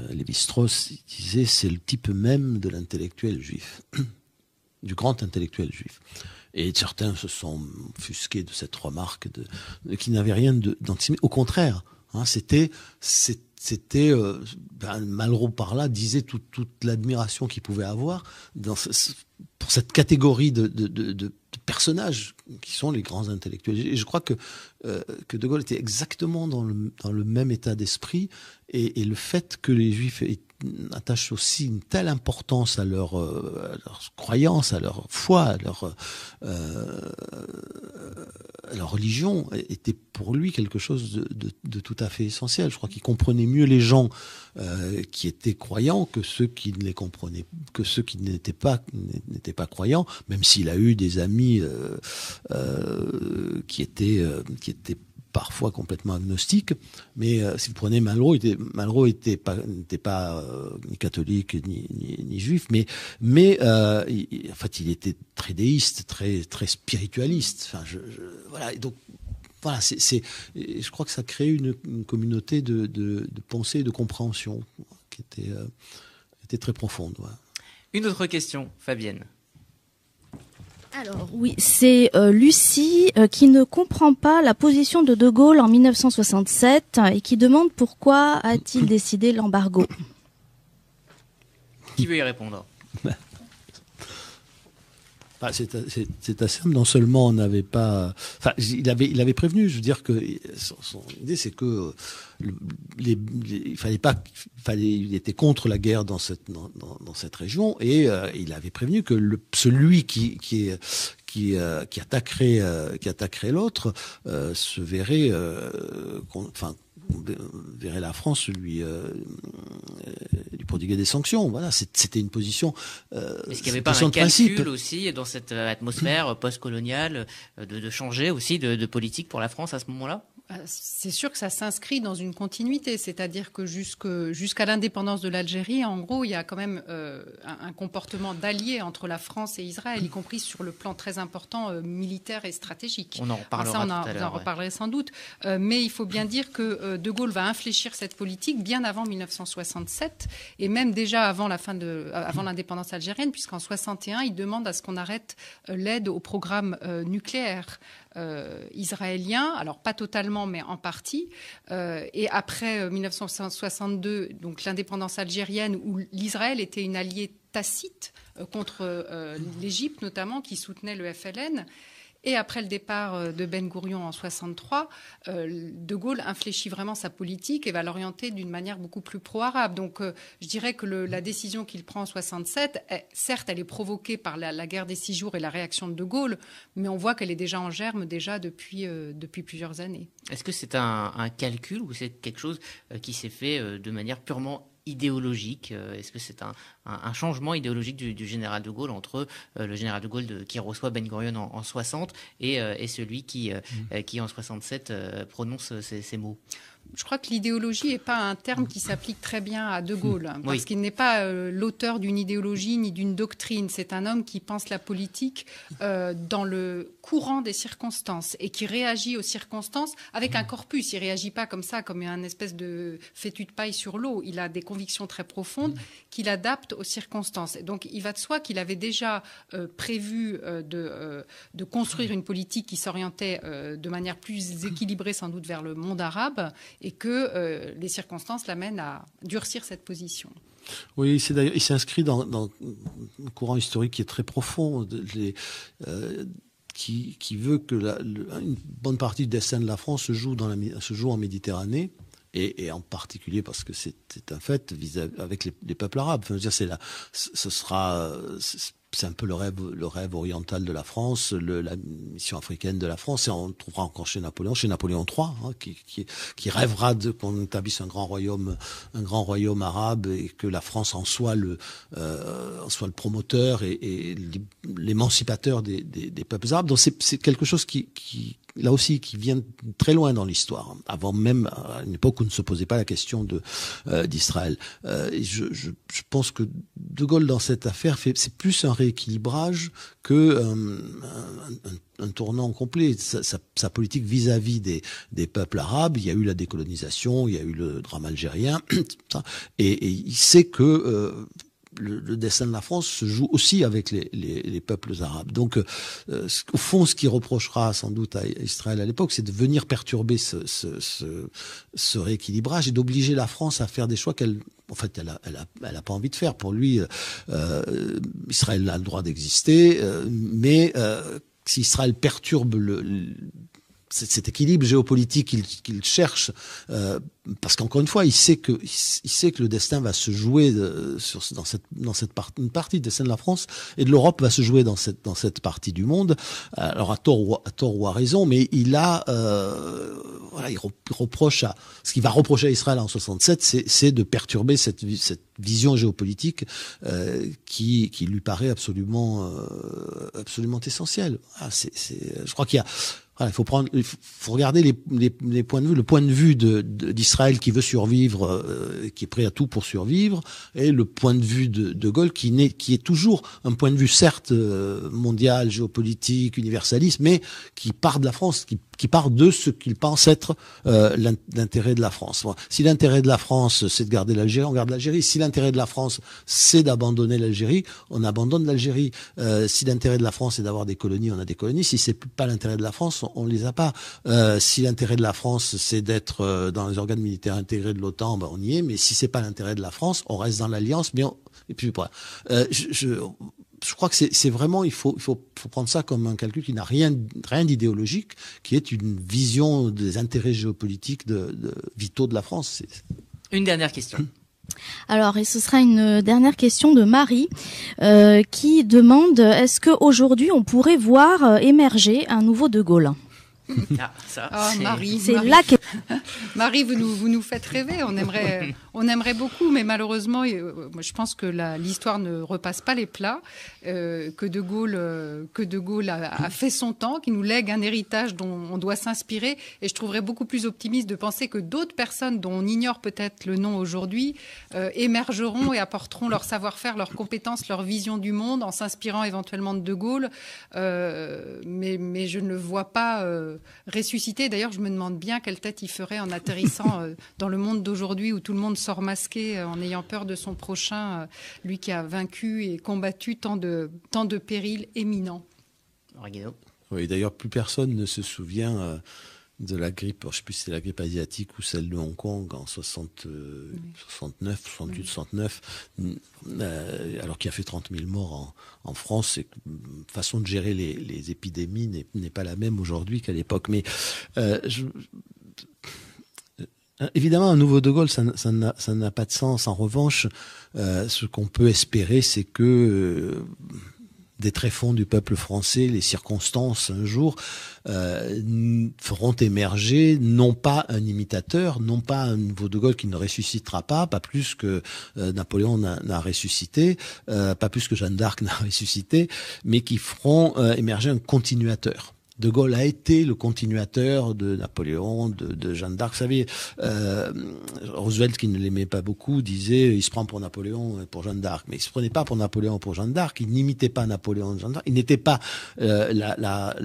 Lévi-Strauss, il disait c'est le type même de l'intellectuel juif, du grand intellectuel juif. Et certains se sont fusqués de cette remarque de, qui n'avait rien d'antisémite. Au contraire, hein, c'était c'était euh, ben, Malraux par là disait toute l'admiration qu'il pouvait avoir pour cette catégorie de, personnages qui sont les grands intellectuels. Et je crois que, euh, que De Gaulle était exactement dans le, même état d'esprit et, le fait que les Juifs attachent aussi une telle importance à leur, euh, à leur croyance, à leur foi, à leur, euh, la religion était pour lui quelque chose de, tout à fait essentiel. Je crois qu'il comprenait mieux les gens euh, qui étaient croyants que ceux qui ne les comprenaient, que ceux qui n'étaient pas croyants. Même s'il a eu des amis euh, euh, euh, qui étaient parfois complètement agnostique, mais euh, si vous prenez Malraux, Malraux n'était pas euh, ni catholique ni, juif, mais, euh, il, en fait, il était très déiste, très, très spiritualiste. Je, voilà, donc voilà, je crois que ça crée une, une communauté de, pensée et de compréhension qui était, très profonde. Une autre question, Fabienne. Alors oui, c'est euh, Lucie euh, qui ne comprend pas la position de De Gaulle en 1967 et qui demande pourquoi a-t-il décidé l'embargo. Qui veut y répondre? c'est assez simple. Non seulement on n'avait pas, enfin, il avait, il avait prévenu. Je veux dire que son, idée, c'est que les, il fallait pas, fallait, il était contre la guerre dans cette dans, dans, cette région et euh, il avait prévenu que le, celui qui qui est qui, euh, qui attaquerait euh, qui attaquerait l'autre se verrait enfin verrait la France lui euh, lui prodiguer des sanctions. Voilà, c'était une position. Euh, Est-ce qu'il n'y avait pas un calcul aussi dans cette atmosphère post-coloniale de, de, changer aussi de, de politique pour la France à ce moment-là? euh, c'est sûr que ça s'inscrit dans une continuité, c'est-à-dire que jusqu'à l'indépendance de l'Algérie, en gros, il y a quand même euh, un, comportement d'allié entre la France et Israël, y compris sur le plan très important euh, militaire et stratégique. On en reparlera. ça, on, en reparlerait sans doute. mais il faut bien dire que De Gaulle va infléchir cette politique bien avant 1967 et même déjà avant la fin de, avant l'indépendance algérienne, puisqu'en 61, il demande à ce qu'on arrête l'aide au programme nucléaire. Euh, israélien, alors pas totalement, mais en partie. Euh, et après 1962, euh, donc l'indépendance algérienne, où l'Israël était une alliée tacite contre l'Égypte notamment, qui soutenait le FLN. Et après le départ euh, de Ben Gourion en 63, euh, De Gaulle infléchit vraiment sa politique et va l'orienter d'une manière beaucoup plus pro-arabe. Donc euh, je dirais que la décision qu'il prend en 67, certes, elle est provoquée par la, guerre des six jours et la réaction de De Gaulle, mais on voit qu'elle est déjà en germe déjà depuis, depuis plusieurs années. Est-ce que c'est un, un, calcul ou c'est quelque chose qui s'est fait de manière purement idéologique euh, Est-ce que c'est un, un, changement idéologique du, du, général de Gaulle entre euh, le général de Gaulle de, qui reçoit Ben Gurion en, en 60 et, euh, et, celui qui, mmh. qui en 67 prononce ces, ces mots? Je crois que l'idéologie n'est pas un terme qui s'applique très bien à De Gaulle, parce qu'il n'est pas euh, l'auteur d'une idéologie ni d'une doctrine. C'est un homme qui pense la politique euh, dans le courant des circonstances et qui réagit aux circonstances avec un corpus. Il réagit pas comme ça, comme un espèce de fétu de paille sur l'eau. Il a des convictions très profondes qu'il adapte aux circonstances. Et donc, il va de soi qu'il avait déjà euh, prévu de, de construire une politique qui s'orientait de manière plus équilibrée, sans doute, vers le monde arabe et que euh, les circonstances l'amènent à durcir cette position. Oui, il s'inscrit dans, un courant historique qui est très profond, euh, qui, veut que une bonne partie du destin de la France se joue, en Méditerranée. Et, en particulier parce que c'est un fait avec les, les, peuples arabes. Enfin, c'est sera, c'est un peu le rêve, le rêve oriental de la France, le, la mission africaine de la France, et on trouvera encore chez Napoléon, chez Napoléon III, hein, qui, qui, qui, rêvera de qu'on établisse un grand royaume, un grand royaume arabe, et que la France en soit le, euh, en soit le promoteur et, et l'émancipateur des, des, des, peuples arabes. Donc c'est quelque chose qui, qui, là aussi, qui vient très loin dans l'histoire, avant même à une époque où ne se posait pas la question de euh, d'Israël. Euh, je, je, je, pense que De Gaulle dans cette affaire c'est plus un rééquilibrage que euh, un, un, tournant complet. Sa, sa, sa politique vis-à-vis des, des peuples arabes, il y a eu la décolonisation, il y a eu le drame algérien, et, et il sait que euh, le, destin de la France se joue aussi avec les, les, les peuples arabes. Donc, euh, au fond, ce qui reprochera sans doute à Israël à l'époque, c'est de venir perturber ce, rééquilibrage et d'obliger la France à faire des choix qu'elle en fait, elle a, pas envie de faire. Pour lui, euh, Israël a le droit d'exister, euh, mais si Israël perturbe le, cet équilibre géopolitique qu'il cherche, euh, parce qu'encore une fois, il sait que il sait que le destin va se jouer euh, sur, dans cette dans cette partie une partie du destin de la France et de l'Europe va se jouer dans cette dans cette partie du monde. Alors à tort ou à, tort ou à raison, mais il a euh, voilà, il reproche à ce qu'il va reprocher à Israël en 67, c'est de perturber cette cette vision géopolitique euh, qui qui lui paraît absolument euh, absolument essentielle. Ah, c'est je crois qu'il y a il faut regarder les, points de vue, le point de vue d'Israël qui veut survivre, euh, qui est prêt à tout pour survivre, et le point de vue de, de Gaulle qui, qui est toujours un point de vue certes euh, mondial, géopolitique, universaliste, mais qui part de la France, qui, qui part de ce qu'il pense être euh, l'intérêt de la France. Si l'intérêt de la France c'est de garder l'Algérie, on garde l'Algérie. Si l'intérêt de la France c'est d'abandonner l'Algérie, on abandonne l'Algérie. Euh, si l'intérêt de la France c'est d'avoir des colonies, on a des colonies. Si c'est pas l'intérêt de la France on, les a pas. Euh, si l'intérêt de la France, c'est d'être euh, dans les organes militaires intégrés de l'OTAN, ben on y est. Mais si c'est pas l'intérêt de la France, on reste dans l'alliance. Mais et puis voilà. Euh, je, je crois que c'est vraiment, il faut, il faut, faut prendre ça comme un calcul qui n'a rien, rien d'idéologique, qui est une vision des intérêts géopolitiques de, de vitaux de la France. Une dernière question. Alors, et ce sera une dernière question de Marie euh, qui demande est-ce qu'aujourd'hui on pourrait voir euh, émerger un nouveau De Gaulle? Ah, ça, oh, Marie, c'est là que Marie, vous nous, vous nous faites rêver. On aimerait, on aimerait beaucoup, mais malheureusement, euh, je pense que l'histoire ne repasse pas les plats. Euh, que De Gaulle, euh, que de Gaulle a, fait son temps, qui nous lègue un héritage dont on doit s'inspirer. Et je trouverais beaucoup plus optimiste de penser que d'autres personnes dont on ignore peut-être le nom aujourd'hui émergeront et apporteront leur savoir-faire, leurs compétences, leur vision du monde en s'inspirant éventuellement de De Gaulle. mais, mais je ne le vois pas ressusciter. D'ailleurs, je me demande bien quelle tête il ferait en atterrissant dans le monde d'aujourd'hui où tout le monde sort masqué en ayant peur de son prochain, lui qui a vaincu et combattu tant de tant de périls éminents. Oui, d'ailleurs, plus personne ne se souvient euh, de la grippe, je ne sais plus si c'est la grippe asiatique ou celle de Hong Kong en 60, 69, 68, 69, alors qu'il a fait 30 000 morts en, France. Et façon de gérer les, épidémies n'est pas la même aujourd'hui qu'à l'époque. Mais euh, euh, Évidemment, un nouveau De Gaulle, ça n'a pas de sens. En revanche, euh, ce qu'on peut espérer, c'est que euh, des tréfonds du peuple français, les circonstances un jour feront émerger non pas un imitateur, non pas un nouveau De Gaulle qui ne ressuscitera pas, pas plus que Napoléon n'a ressuscité, pas plus que Jeanne d'Arc n'a ressuscité, mais qui feront émerger un continuateur. De Gaulle a été le continuateur de Napoléon, de, Jeanne d'Arc. Vous savez, euh, Roosevelt, qui ne l'aimait pas beaucoup, disait il se prend pour Napoléon et pour Jeanne d'Arc. Mais il se prenait pas pour Napoléon pour Jeanne d'Arc. Il n'imitait pas Napoléon et Jeanne d'Arc. Il n'était pas euh, la,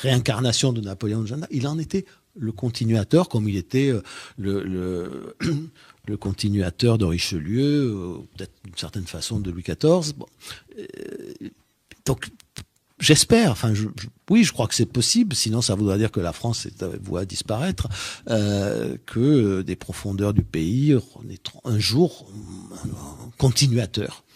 réincarnation de Napoléon et Jeanne d'Arc. Il en était le continuateur, comme il était euh, le, continuateur de Richelieu, d'une certaine façon de Louis XIV. Donc J'espère. Enfin, je, oui, je crois que c'est possible. Sinon, ça voudrait dire que la France est à disparaître, euh, que des profondeurs du pays naîtront un jour un continuateur euh,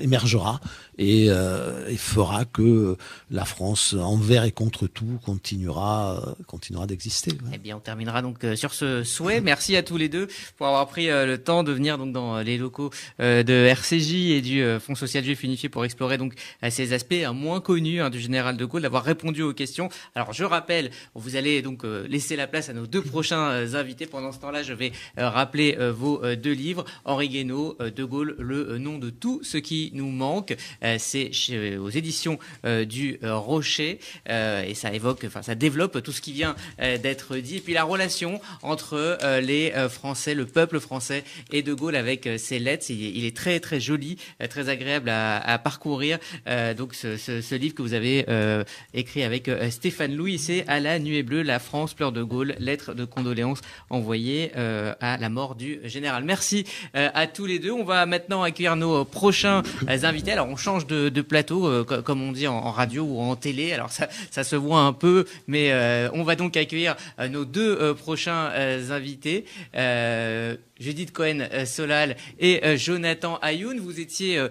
émergera et, euh, et, fera que la France, envers et contre tout, continuera, euh, continuera d'exister. Eh bien, on terminera donc euh, sur ce souhait. Merci à tous les deux pour avoir pris le temps de venir donc dans les locaux de RCJ et du Fonds social juif unifié pour explorer donc ces aspects moins connus hein, du général de Gaulle, d'avoir répondu aux questions. Alors, je rappelle, vous allez donc laisser la place à nos deux prochains invités. Pendant ce temps-là, je vais rappeler vos deux livres, Henri Guénaud, De Gaulle, le nom de tout ce qui nous manque. Euh, c'est aux éditions euh, du euh, Rocher et ça évoque, enfin ça développe tout ce qui vient d'être dit. Et puis la relation entre les Français, le peuple français et De Gaulle avec ses lettres. Il est très très joli, très agréable à, parcourir. donc ce, livre que vous avez écrit avec Stéphane Louis, c'est À la nuée bleue, la France pleure De Gaulle, lettre de condoléances envoyée à la mort du général. Merci à tous les deux. On va maintenant accueillir nos prochains invités. Alors on change de, plateau, euh, comme on dit en, radio ou en télé. Alors ça, se voit un peu, mais euh, on va donc accueillir euh, nos deux prochains invités. Judith Cohen-Solal et Jonathan Ayoun. Vous étiez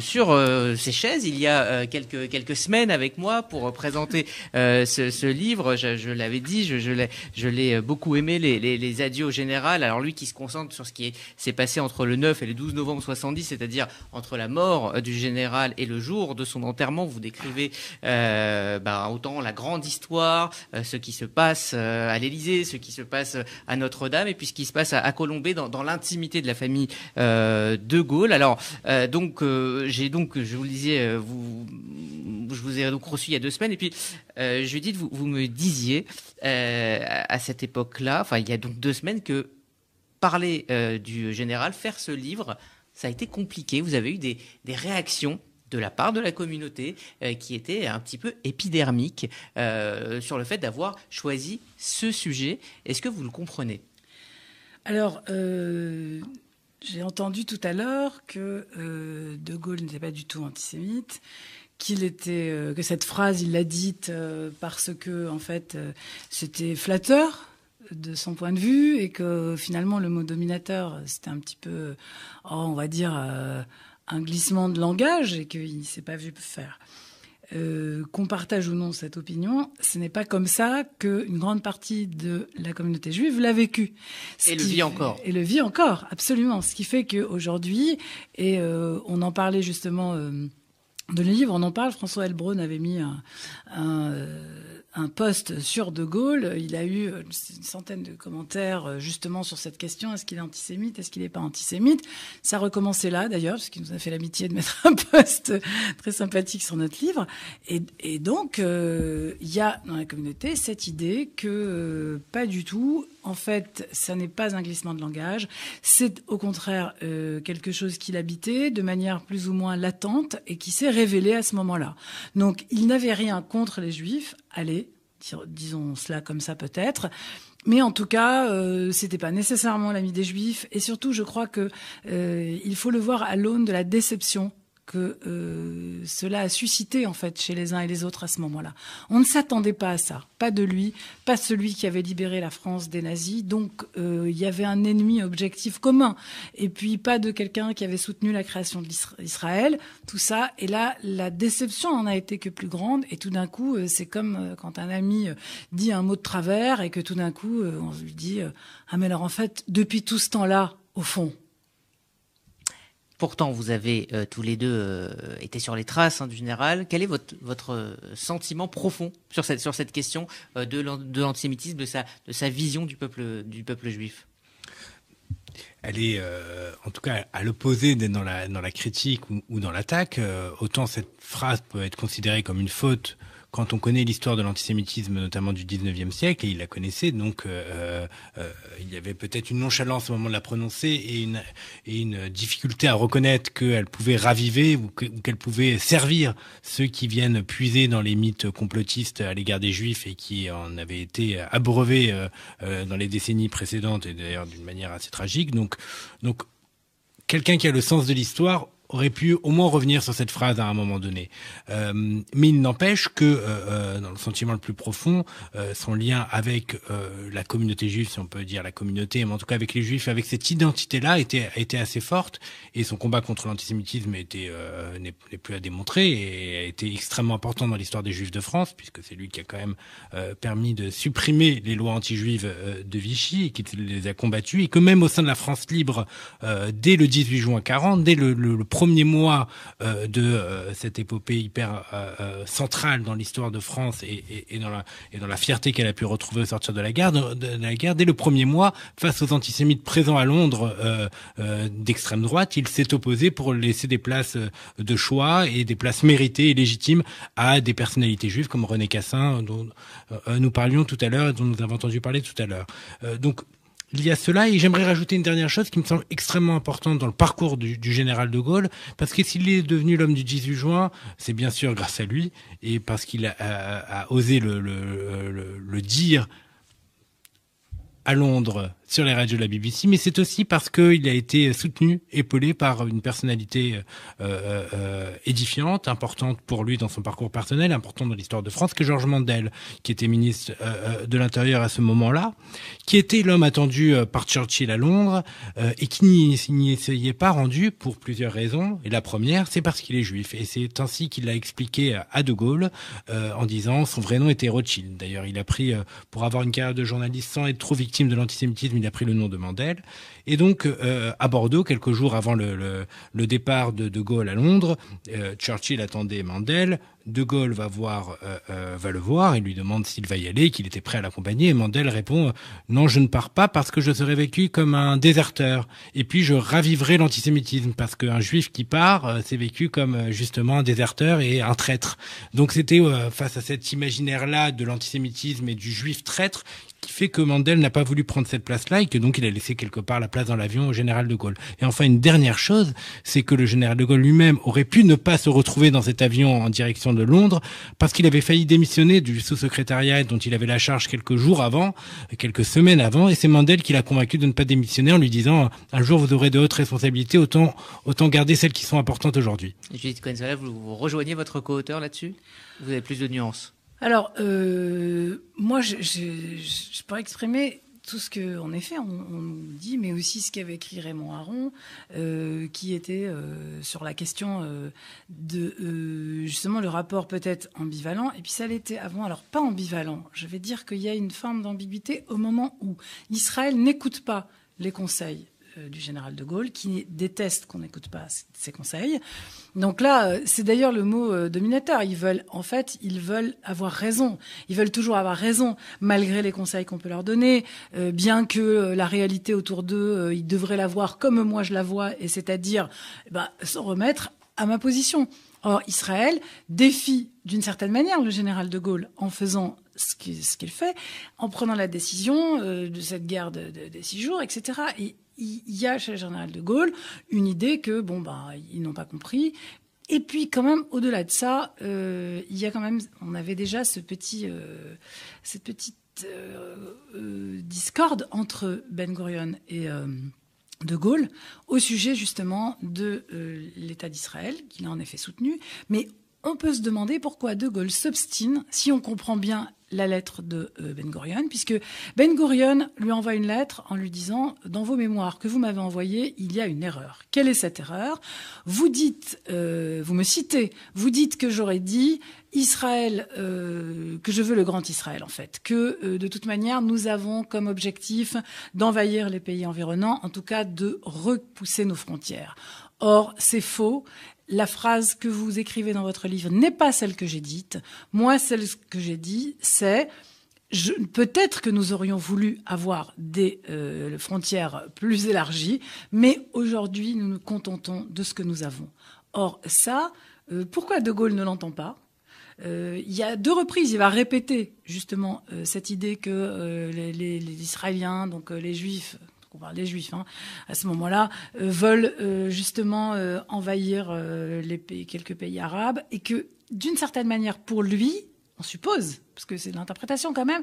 sur ces chaises il y a quelques, quelques semaines avec moi pour présenter ce, livre. Je, l'avais dit, je, je l'ai beaucoup aimé, les, les, les, adieux au général. Alors lui qui se concentre sur ce qui s'est passé entre le 9 et le 12 novembre 70, c'est-à-dire entre la mort du général et le jour de son enterrement. Vous décrivez euh, bah, autant la grande histoire, euh, ce qui se passe euh, à l'Élysée, ce qui se passe à Notre-Dame, et puis ce qui se passe à, Colombey dans, l'intimité de la famille de Gaulle. Alors, donc, j'ai donc, je vous le disais, vous, je vous ai donc reçu il y a deux semaines, et puis Judith, vous, vous me disiez à cette époque-là, enfin il y a donc deux semaines, que parler du général, faire ce livre, ça a été compliqué. Vous avez eu des, réactions de la part de la communauté euh, qui étaient un petit peu épidermiques euh, sur le fait d'avoir choisi ce sujet. Est-ce que vous le comprenez? Alors, euh, j'ai entendu tout à l'heure que De Gaulle n'était pas du tout antisémite qu'il était que cette phrase il l'a dite parce que en fait c'était flatteur de son point de vue et que finalement le mot dominateur, c'était un petit peu, oh, on va dire, euh, un glissement de langage et qu'il ne s'est pas vu faire. Euh, qu'on partage ou non cette opinion, ce n'est pas comme ça qu'une grande partie de la communauté juive l'a vécu. et le vit encore. Et le vit encore, absolument. Ce qui fait qu'aujourd'hui, et euh, on en parlait justement euh, de le livre, on en parle, François Elbron avait mis un, un un post sur De Gaulle. Il a eu une centaine de commentaires euh, justement sur cette question. Est-ce qu'il est antisémite? Est-ce qu'il n'est pas antisémite? Ça a recommencé là d'ailleurs, parce qu'il nous a fait l'amitié de mettre un post très sympathique sur notre livre. Et, donc, euh, il y a dans la communauté cette idée que euh, pas du tout, en fait, ça n'est pas un glissement de langage. C'est au contraire quelque chose qu'il habitait de manière plus ou moins latente et qui s'est révélé à ce moment-là. Donc, il n'avait rien contre les juifs allez, disons cela comme ça peut-être. Mais en tout cas, euh, c'était pas nécessairement l'ami des Juifs. Et surtout, je crois que euh, il faut le voir à l'aune de la déception que euh, cela a suscité en fait chez les uns et les autres à ce moment-là. On ne s'attendait pas à ça, pas de lui, pas celui qui avait libéré la France des nazis. Donc euh, il y avait un ennemi objectif commun, et puis pas de quelqu'un qui avait soutenu la création d'Israël. Tout ça, et là la déception en a été que plus grande. Et tout d'un coup, euh, c'est comme quand un ami dit un mot de travers et que tout d'un coup on lui dit ah mais alors en fait depuis tout ce temps-là, au fond, Pourtant, vous avez euh, tous les deux euh, été sur les traces hein, du général. Quel est votre, euh, sentiment profond sur cette, question de l'antisémitisme, de sa, vision du peuple, juif? Elle est, en tout cas, à l'opposé dans la, dans la critique ou dans l'attaque. autant cette phrase peut être considérée comme une faute quand on connaît l'histoire de l'antisémitisme, notamment du 19e siècle, et il la connaissait, donc euh, euh, il y avait peut-être une nonchalance au moment de la prononcer et une, et une difficulté à reconnaître qu'elle pouvait raviver ou qu'elle pouvait servir ceux qui viennent puiser dans les mythes complotistes à l'égard des Juifs et qui en avaient été abreuvés euh, dans les décennies précédentes et d'ailleurs d'une manière assez tragique. Donc, donc quelqu'un qui a le sens de l'histoire aurait pu au moins revenir sur cette phrase à un moment donné. Euh, mais il n'empêche que, euh, euh, dans le sentiment le plus profond, son lien avec la communauté juive, si on peut dire la communauté, mais en tout cas avec les juifs, avec cette identité-là, était, était assez forte. Et son combat contre l'antisémitisme était n'est plus à démontrer et a été extrêmement important dans l'histoire des juifs de France, puisque c'est lui qui a quand même permis de supprimer les lois anti-juives de Vichy et qui les a combattues, et que même au sein de la France libre, dès le 18 juin 40, dès le, le, le premier mois euh, de euh, cette épopée hyper euh, centrale dans l'histoire de France et, et, et, dans la, et dans la fierté qu'elle a pu retrouver au sortir de la guerre, de, la guerre, dès le premier mois, face aux antisémites présents à Londres d'extrême droite, il s'est opposé pour laisser des places de choix et des places méritées et légitimes à des personnalités juives comme René Cassin, dont nous parlions tout à l'heure et dont nous avons entendu parler tout à l'heure. donc il y a cela et j'aimerais rajouter une dernière chose qui me semble extrêmement importante dans le parcours du, général de Gaulle, parce que s'il est devenu l'homme du 18 juin, c'est bien sûr grâce à lui et parce qu'il a, osé le, le dire à Londres sur les radios de la BBC, mais c'est aussi parce qu'il a été soutenu, épaulé par une personnalité euh, euh, euh, édifiante, importante pour lui dans son parcours personnel, importante dans l'histoire de France, que Georges Mandel, qui était ministre de l'Intérieur à ce moment-là, qui était l'homme attendu par Churchill à Londres et qui n'y est pas rendu pour plusieurs raisons. Et la première, c'est parce qu'il est juif. Et c'est ainsi qu'il l'a expliqué à De Gaulle en disant son vrai nom était Rothschild. D'ailleurs, il a pris, pour avoir une carrière de journaliste sans être trop victime de l'antisémitisme, il a pris le nom de Mandel. Et donc, euh, à Bordeaux, quelques jours avant le, départ de De Gaulle à Londres, euh, Churchill attendait Mandel. De Gaulle va voir, euh, va le voir et lui demande s'il va y aller, qu'il était prêt à l'accompagner. Et Mandel répond non, je ne pars pas parce que je serai vécu comme un déserteur. Et puis je raviverai l'antisémitisme parce qu'un juif qui part, c'est vécu comme justement un déserteur et un traître. Donc c'était face à cet imaginaire-là de l'antisémitisme et du juif traître qui fait que Mandel n'a pas voulu prendre cette place-là et que donc il a laissé quelque part la place dans l'avion au général de Gaulle. Et enfin, une dernière chose, c'est que le général de Gaulle lui-même aurait pu ne pas se retrouver dans cet avion en direction de Londres parce qu'il avait failli démissionner du sous-secrétariat dont il avait la charge quelques jours avant, quelques semaines avant, et c'est Mandel qui l'a convaincu de ne pas démissionner en lui disant un jour vous aurez de hautes responsabilités, autant autant garder celles qui sont importantes aujourd'hui. Judith vous, vous rejoignez votre co-auteur là-dessus? Vous avez plus de nuances alors, euh, moi, je, je, pourrais exprimer tout ce que, en effet, on, on dit, mais aussi ce qu'avait écrit Raymond Aron, euh, qui était euh, sur la question de justement le rapport peut-être ambivalent, et puis ça l'était avant. Alors pas ambivalent. Je vais dire qu'il y a une forme d'ambiguïté au moment où Israël n'écoute pas les conseils du général de Gaulle, qui déteste qu'on n'écoute pas ses conseils. Donc là, euh, c'est d'ailleurs le mot euh, dominateur. Ils veulent, en fait, ils veulent avoir raison. Ils veulent toujours avoir raison, malgré les conseils qu'on peut leur donner, bien que la réalité autour d'eux, ils devraient la voir comme moi je la vois, et c'est-à-dire ben, s'en remettre à ma position. Or, Israël défie d'une certaine manière le général de Gaulle en faisant ce qu'il fait, en prenant la décision de cette guerre de, de, des six jours, etc. Et il y a chez le général de Gaulle une idée que, bon, bah, ils n'ont pas compris. Et puis, quand même, au-delà de ça, euh, il y a quand même, on avait déjà ce petit, euh, cette petite euh, discorde entre Ben Gurion et de Gaulle au sujet justement de l'État d'Israël, qu'il a en effet soutenu. Mais on peut se demander pourquoi De Gaulle s'obstine, si on comprend bien la lettre de euh, Ben Gurion, puisque Ben Gurion lui envoie une lettre en lui disant dans vos mémoires que vous m'avez envoyées, il y a une erreur. Quelle est cette erreur? Vous dites, euh, vous me citez, vous dites que j'aurais dit Israël, euh, que je veux le grand Israël en fait, que de toute manière nous avons comme objectif d'envahir les pays environnants, en tout cas de repousser nos frontières. Or, c'est faux la phrase que vous écrivez dans votre livre n'est pas celle que j'ai dite. Moi, celle que j'ai dit, c'est peut-être que nous aurions voulu avoir des euh, frontières plus élargies, mais aujourd'hui, nous nous contentons de ce que nous avons. Or, ça, euh, pourquoi De Gaulle ne l'entend pas? Euh, il y a deux reprises, il va répéter justement cette idée que les, les, Israéliens, donc les Juifs, on parle juifs, hein, à ce moment-là, euh, veulent euh, justement euh, envahir les quelques pays arabes et que, d'une certaine manière, pour lui, on suppose, parce que c'est l'interprétation quand même,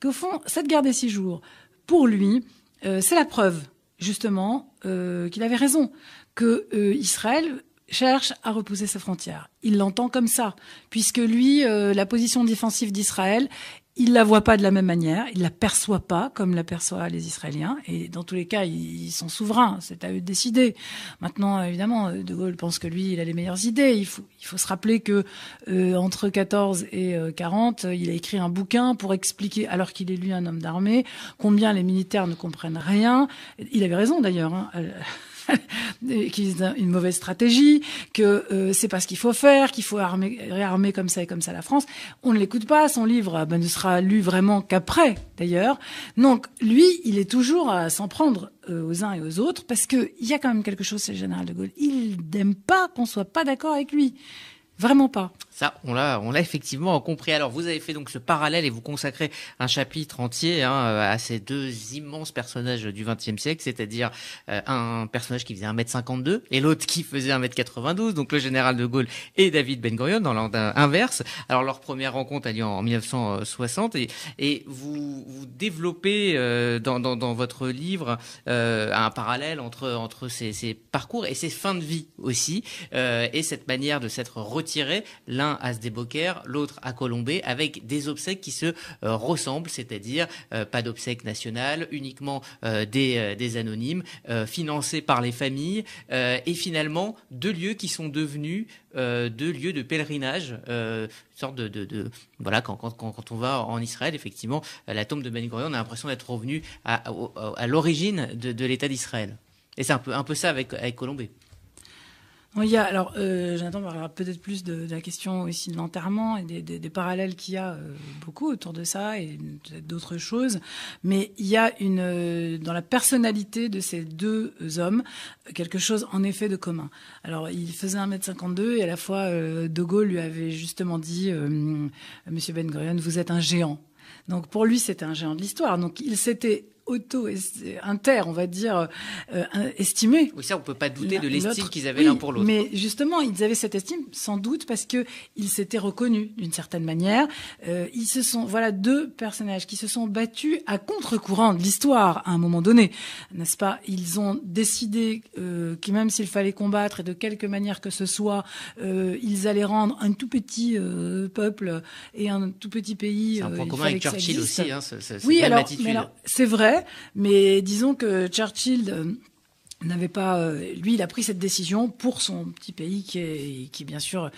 qu'au fond, cette guerre des six jours, pour lui, c'est la preuve, justement, qu'il avait raison, que Israël cherche à repousser ses frontières. Il l'entend comme ça, puisque lui, la position défensive d'Israël il la voit pas de la même manière, il la perçoit pas comme la perçoivent les Israéliens, et dans tous les cas, ils sont souverains, c'est à eux de décider. Maintenant, évidemment, De Gaulle pense que lui, il a les meilleures idées. Il faut, il faut se rappeler que euh, entre 14 et euh, 40, il a écrit un bouquin pour expliquer, alors qu'il est lui un homme d'armée, combien les militaires ne comprennent rien. Il avait raison d'ailleurs. Hein qu'ils ont une mauvaise stratégie, que euh, c'est pas ce qu'il faut faire, qu'il faut armer, réarmer comme ça et comme ça la France. On ne l'écoute pas, son livre ben, ne sera lu vraiment qu'après, d'ailleurs. Donc, lui, il est toujours à s'en prendre euh, aux uns et aux autres, parce qu'il y a quand même quelque chose chez le général de Gaulle. Il n'aime pas qu'on soit pas d'accord avec lui. Vraiment pas. Ça, on l'a, on l'a effectivement compris. Alors, vous avez fait donc ce parallèle et vous consacrez un chapitre entier hein, à ces deux immenses personnages du XXe siècle, c'est-à-dire euh, un personnage qui faisait 1m52 et l'autre qui faisait 1m92, donc le général de Gaulle et David Ben Gurion dans l'ordre inverse. Alors, leur première rencontre a lieu en 1960 et, et vous, vous développez euh, dans, dans, dans, votre livre euh, un parallèle entre, entre ces, ces, parcours et ces fins de vie aussi, euh, et cette manière de s'être retiré à Sdeboker, l'autre à Colombay, avec des obsèques qui se euh, ressemblent, c'est-à-dire euh, pas d'obsèques nationales, uniquement euh, des, anonymes, financés par les familles, et finalement deux lieux qui sont devenus deux lieux de pèlerinage, une sorte de, voilà quand, quand, quand, on va en Israël, effectivement, la tombe de Ben Gurion, on a l'impression d'être revenu à, l'origine de, l'État d'Israël. Et c'est un peu, un peu ça avec, avec. Il y a, alors, euh, Jonathan peut-être plus de, de, la question aussi de l'enterrement et des, des, des parallèles qu'il y a euh, beaucoup autour de ça et d'autres choses. Mais il y a une, euh, dans la personnalité de ces deux hommes, quelque chose en effet de commun. Alors, il faisait 1m52 et à la fois, euh, De Gaulle lui avait justement dit, euh, Monsieur Ben Gurion, vous êtes un géant. Donc pour lui, c'était un géant de l'histoire. Donc il s'était auto-inter, on va dire, euh, estimé. Oui, ça, on peut pas douter de l'estime qu'ils avaient oui, l'un pour l'autre. Mais justement, ils avaient cette estime, sans doute, parce que ils s'étaient reconnus d'une certaine manière. Euh, ils se sont, voilà, deux personnages qui se sont battus à contre-courant de l'histoire à un moment donné, n'est-ce pas? Ils ont décidé euh, que même s'il fallait combattre et de quelque manière que ce soit, euh, ils allaient rendre un tout petit euh, peuple et un tout petit pays. C'est un point commun avec Churchill aussi, hein, ce, ce, oui, alors, mais alors, c'est vrai mais disons que Churchill n'avait pas, euh, lui, il a pris cette décision pour son petit pays qui est, bien sûr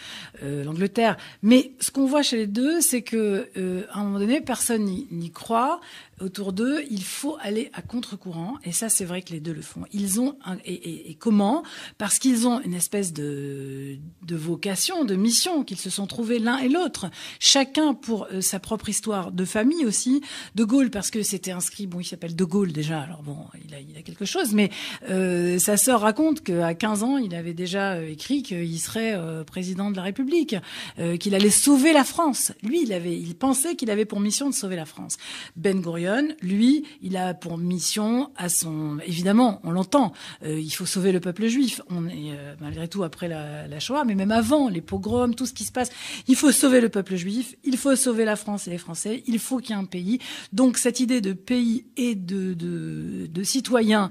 euh, l'Angleterre. Mais ce qu'on voit chez les deux, c'est que euh, à un moment donné, personne n'y croit autour d'eux, il faut aller à contre-courant. Et ça, c'est vrai que les deux le font. Ils ont un, et, et, comment? Parce qu'ils ont une espèce de, de vocation, de mission qu'ils se sont trouvés l'un et l'autre, chacun pour euh, sa propre histoire de famille aussi. De Gaulle parce que c'était inscrit. Bon, il s'appelle De Gaulle déjà. Alors bon, il a, il a quelque chose, mais euh, sa sœur raconte qu'à 15 ans, il avait déjà euh, écrit qu'il serait euh, président de la République, qu'il allait sauver la France. Lui, il avait, il pensait qu'il avait pour mission de sauver la France. Ben Gurion lui, il a pour mission à son, évidemment, on l'entend, euh, il faut sauver le peuple juif. On est euh, malgré tout après la, Shoah, mais même avant les pogroms, tout ce qui se passe, il faut sauver le peuple juif, il faut sauver la France et les Français, il faut qu'il y ait un pays. Donc cette idée de pays et de, de, de citoyens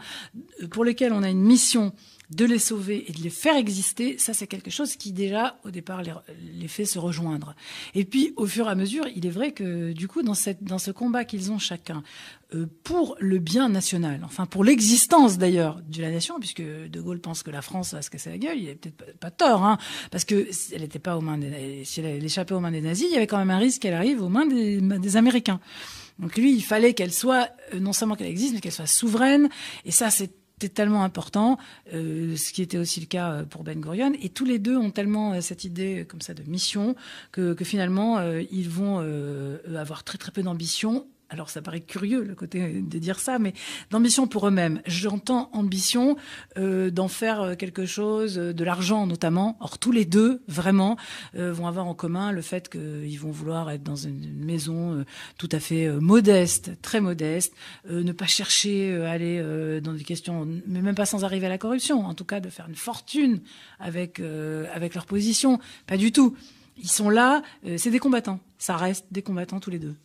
pour lesquels on a une mission de les sauver et de les faire exister, ça c'est quelque chose qui déjà au départ les, fait se rejoindre. Et puis au fur et à mesure, il est vrai que du coup dans, cette, dans ce combat qu'ils ont chacun euh, pour le bien national, enfin pour l'existence d'ailleurs de la nation, puisque De Gaulle pense que la France va se casser la gueule, il n'est peut-être pas, tort, hein, parce que si elle n'était pas aux mains des, si elle échappait aux mains des nazis, il y avait quand même un risque qu'elle arrive aux mains des, des Américains. Donc lui, il fallait qu'elle soit, euh, non seulement qu'elle existe, mais qu'elle soit souveraine. Et ça, c'est c'était tellement important, euh, ce qui était aussi le cas euh, pour Ben Gurion. Et tous les deux ont tellement euh, cette idée comme ça de mission que, que finalement ils vont avoir très très peu d'ambition alors ça paraît curieux le côté de dire ça, mais d'ambition pour eux-mêmes. J'entends ambition euh, d'en faire euh, quelque chose, euh, de l'argent notamment. Or tous les deux vraiment vont avoir en commun le fait qu'ils vont vouloir être dans une maison tout à fait modeste, très modeste, ne pas chercher à aller dans des questions, mais même pas sans arriver à la corruption. En tout cas, de faire une fortune avec avec leur position. Pas du tout. Ils sont là, c'est des combattants. Ça reste des combattants tous les deux.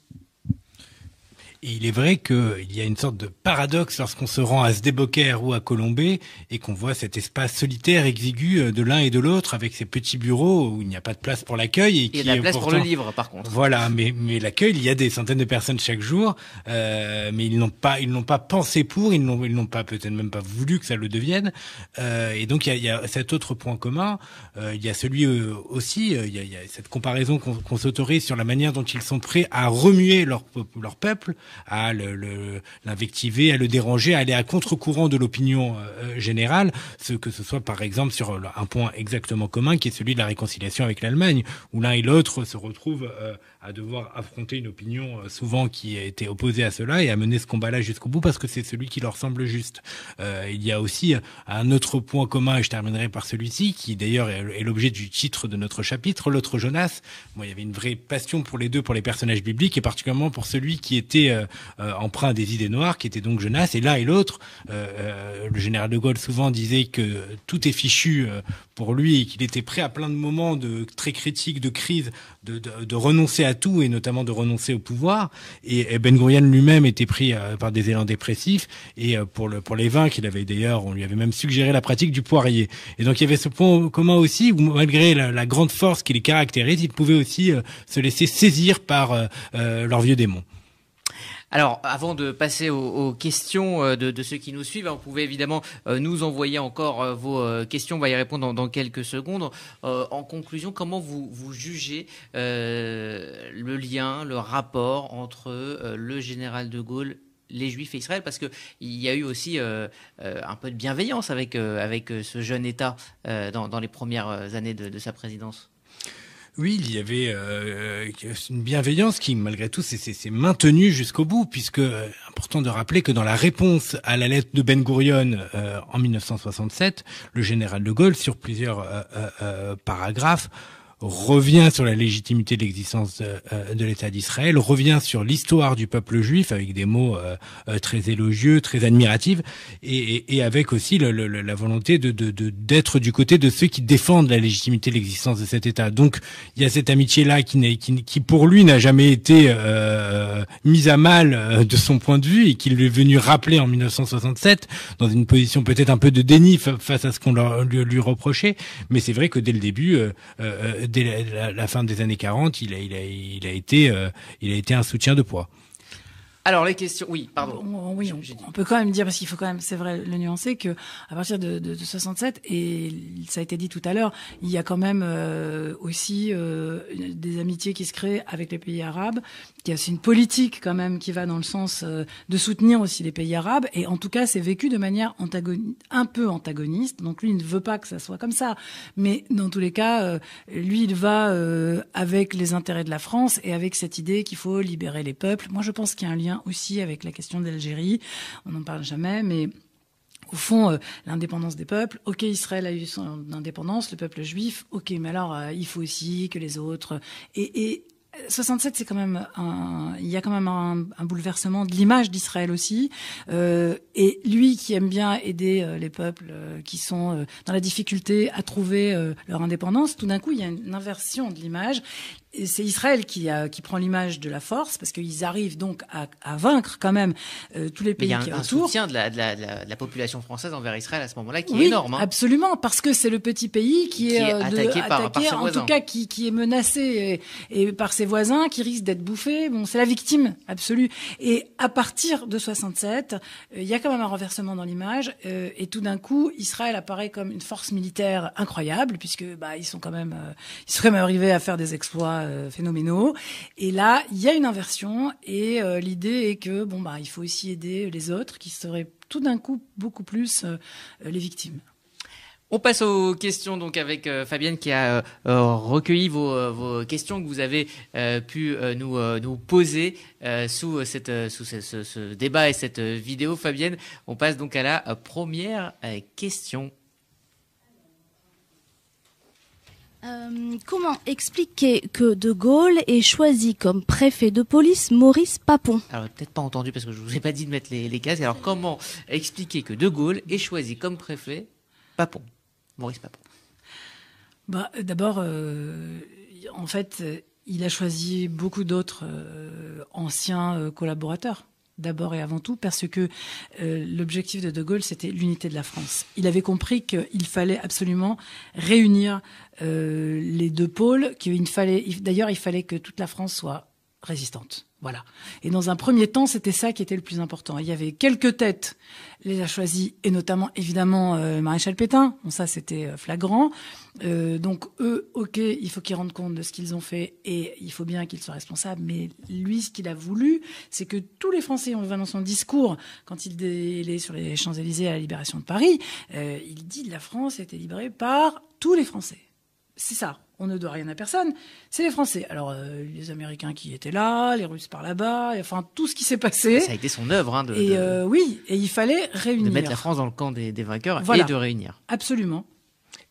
Et il est vrai qu'il y a une sorte de paradoxe lorsqu'on se rend à Sdeboker ou à Colombay et qu'on voit cet espace solitaire exigu euh, de l'un et de l'autre avec ces petits bureaux où il n'y a pas de place pour l'accueil. Et il y a de la place pour le livre, par contre. Voilà, mais, mais l'accueil, il y a des centaines de personnes chaque jour, euh, mais ils n'ont pas, ils n'ont pas pensé pour, ils n'ont, ils n'ont pas peut-être même pas voulu que ça le devienne. Euh, et donc il y, a, il y, a, cet autre point commun. Euh, il y a celui euh, aussi, il y, a, il y a cette comparaison qu'on, qu'on s'autorise sur la manière dont ils sont prêts à remuer leur, leur peuple à l'invectiver, à le déranger, à aller à contre-courant de l'opinion euh, générale, ce que ce soit par exemple sur un point exactement commun qui est celui de la réconciliation avec l'Allemagne, où l'un et l'autre se retrouvent euh, à devoir affronter une opinion euh, souvent qui a été opposée à cela et à mener ce combat-là jusqu'au bout parce que c'est celui qui leur semble juste. Euh, il y a aussi un autre point commun, et je terminerai par celui-ci, qui d'ailleurs est l'objet du titre de notre chapitre, l'autre Jonas. Moi, il y avait une vraie passion pour les deux, pour les personnages bibliques et particulièrement pour celui qui était euh, euh emprunt des idées noires, qui était donc Jonas. Et l'un et l'autre, euh, le général de Gaulle souvent disait que tout est fichu pour lui et qu'il était prêt à plein de moments de très critiques, de crise, de, de, renoncer à tout et notamment de renoncer au pouvoir. Et, Ben Gurion lui-même était pris euh, par des élans dépressifs et euh, pour le pour les vins qu'il avait d'ailleurs, on lui avait même suggéré la pratique du poirier. Et donc il y avait ce point commun aussi où malgré la, la grande force qui les caractérise, ils pouvaient aussi euh, se laisser saisir par leur vieux démon. Alors, avant de passer aux, questions euh, de, ceux qui nous suivent, hein, vous pouvez évidemment euh, nous envoyer encore euh, vos questions. On va y répondre dans, quelques secondes. en conclusion, comment vous, vous jugez le lien, le rapport entre le général de Gaulle les Juifs et Israël, parce qu'il y a eu aussi un peu de bienveillance avec, avec ce jeune État dans, les premières années de sa présidence. Oui, il y avait euh, une bienveillance qui, malgré tout, s'est maintenue jusqu'au bout, puisque euh, important de rappeler que dans la réponse à la lettre de Ben Gurion euh, en 1967, le général de Gaulle, sur plusieurs paragraphes, revient sur la légitimité de l'existence de, euh, de l'État d'Israël, revient sur l'histoire du peuple juif avec des mots euh, euh, très élogieux, très admiratifs, et, et avec aussi le, le, la volonté de d'être de, du côté de ceux qui défendent la légitimité de l'existence de cet État. Donc il y a cette amitié-là qui, qui, qui, pour lui n'a jamais été euh, mise à mal de son point de vue et qu'il est venu rappeler en 1967 dans une position peut-être un peu de déni face à ce qu'on lui, lui, reprochait. Mais c'est vrai que dès le début, euh, dès la, fin des années 40, il a, il a, il a été, euh, il a été un soutien de poids. Alors les questions, oui, pardon. On, oui, on, peut quand même dire parce qu'il faut quand même, c'est vrai, le nuancer que à partir de, de, de, 67 et ça a été dit tout à l'heure, il y a quand même euh, aussi euh, des amitiés qui se créent avec les pays arabes. Il y a aussi une politique quand même qui va dans le sens euh, de soutenir aussi les pays arabes et en tout cas c'est vécu de manière un peu antagoniste. Donc lui il ne veut pas que ça soit comme ça, mais dans tous les cas, lui il va avec les intérêts de la France et avec cette idée qu'il faut libérer les peuples. Moi je pense qu'il y a un lien aussi avec la question d'Algérie. On n'en parle jamais, mais au fond, euh, l'indépendance des peuples, ok, Israël a eu son indépendance, le peuple juif, ok, mais alors euh, il faut aussi que les autres. Et, et 67, c'est quand même un, il y a quand même un, bouleversement de l'image d'Israël aussi. Euh, et lui qui aime bien aider euh, les peuples euh, qui sont euh, dans la difficulté à trouver leur indépendance, tout d'un coup, il y a une inversion de l'image c'est Israël qui, a, qui prend l'image de la force parce qu'ils arrivent donc à, à, vaincre quand même euh, tous les pays Mais il y a un, un soutien de la, de, la, de la, population française envers Israël à ce moment-là qui est énorme. Hein. Absolument, parce que c'est le petit pays qui, qui est, euh, attaqué, de, par, attaqué par ses en voisins. tout cas qui, qui est menacé et, et, par ses voisins, qui risque d'être bouffé. Bon, c'est la victime absolue. Et à partir de 67, euh, il y a quand même un renversement dans l'image euh, et tout d'un coup, Israël apparaît comme une force militaire incroyable puisque bah ils sont quand même euh, ils sont quand même arrivés à faire des exploits euh, phénoménaux. Et là, il y a une inversion et euh, l'idée est que bon bah il faut aussi aider les autres qui seraient tout d'un coup beaucoup plus euh, les victimes. On passe aux questions donc avec Fabienne qui a recueilli vos, questions que vous avez pu nous, poser sous, cette, sous ce, débat et cette vidéo. Fabienne, on passe donc à la première question. Euh, comment expliquer que De Gaulle ait choisi comme préfet de police Maurice Papon Alors peut-être pas entendu parce que je vous ai pas dit de mettre les, les casques. Alors comment expliquer que De Gaulle ait choisi comme préfet Papon, Maurice Papon? Bah, D'abord, euh, en fait, il a choisi beaucoup d'autres euh, anciens collaborateurs d'abord et avant tout parce que euh, l'objectif de De Gaulle, c'était l'unité de la France. Il avait compris qu'il fallait absolument réunir euh, les deux pôles, qu'il fallait, d'ailleurs, il fallait que toute la France soit résistante. Voilà. Et dans un premier temps, c'était ça qui était le plus important. Il y avait quelques têtes, les a choisis, et notamment évidemment euh, Maréchal Pétain. Bon, ça c'était euh, flagrant. Euh, donc eux, ok, il faut qu'ils rendent compte de ce qu'ils ont fait, et il faut bien qu'ils soient responsables. Mais lui, ce qu'il a voulu, c'est que tous les Français, on voit dans son discours quand il, est sur les Champs Élysées à la libération de Paris, il dit la France a été libérée par tous les Français. C'est ça on ne doit rien à personne, c'est les Français. Alors euh, les Américains qui étaient là, les Russes par là-bas, enfin tout ce qui s'est passé. Ça a été son œuvre, hein, de, et de, euh, oui, et il fallait réunir, de mettre la France dans le camp des, des vainqueurs voilà. et de réunir. Absolument.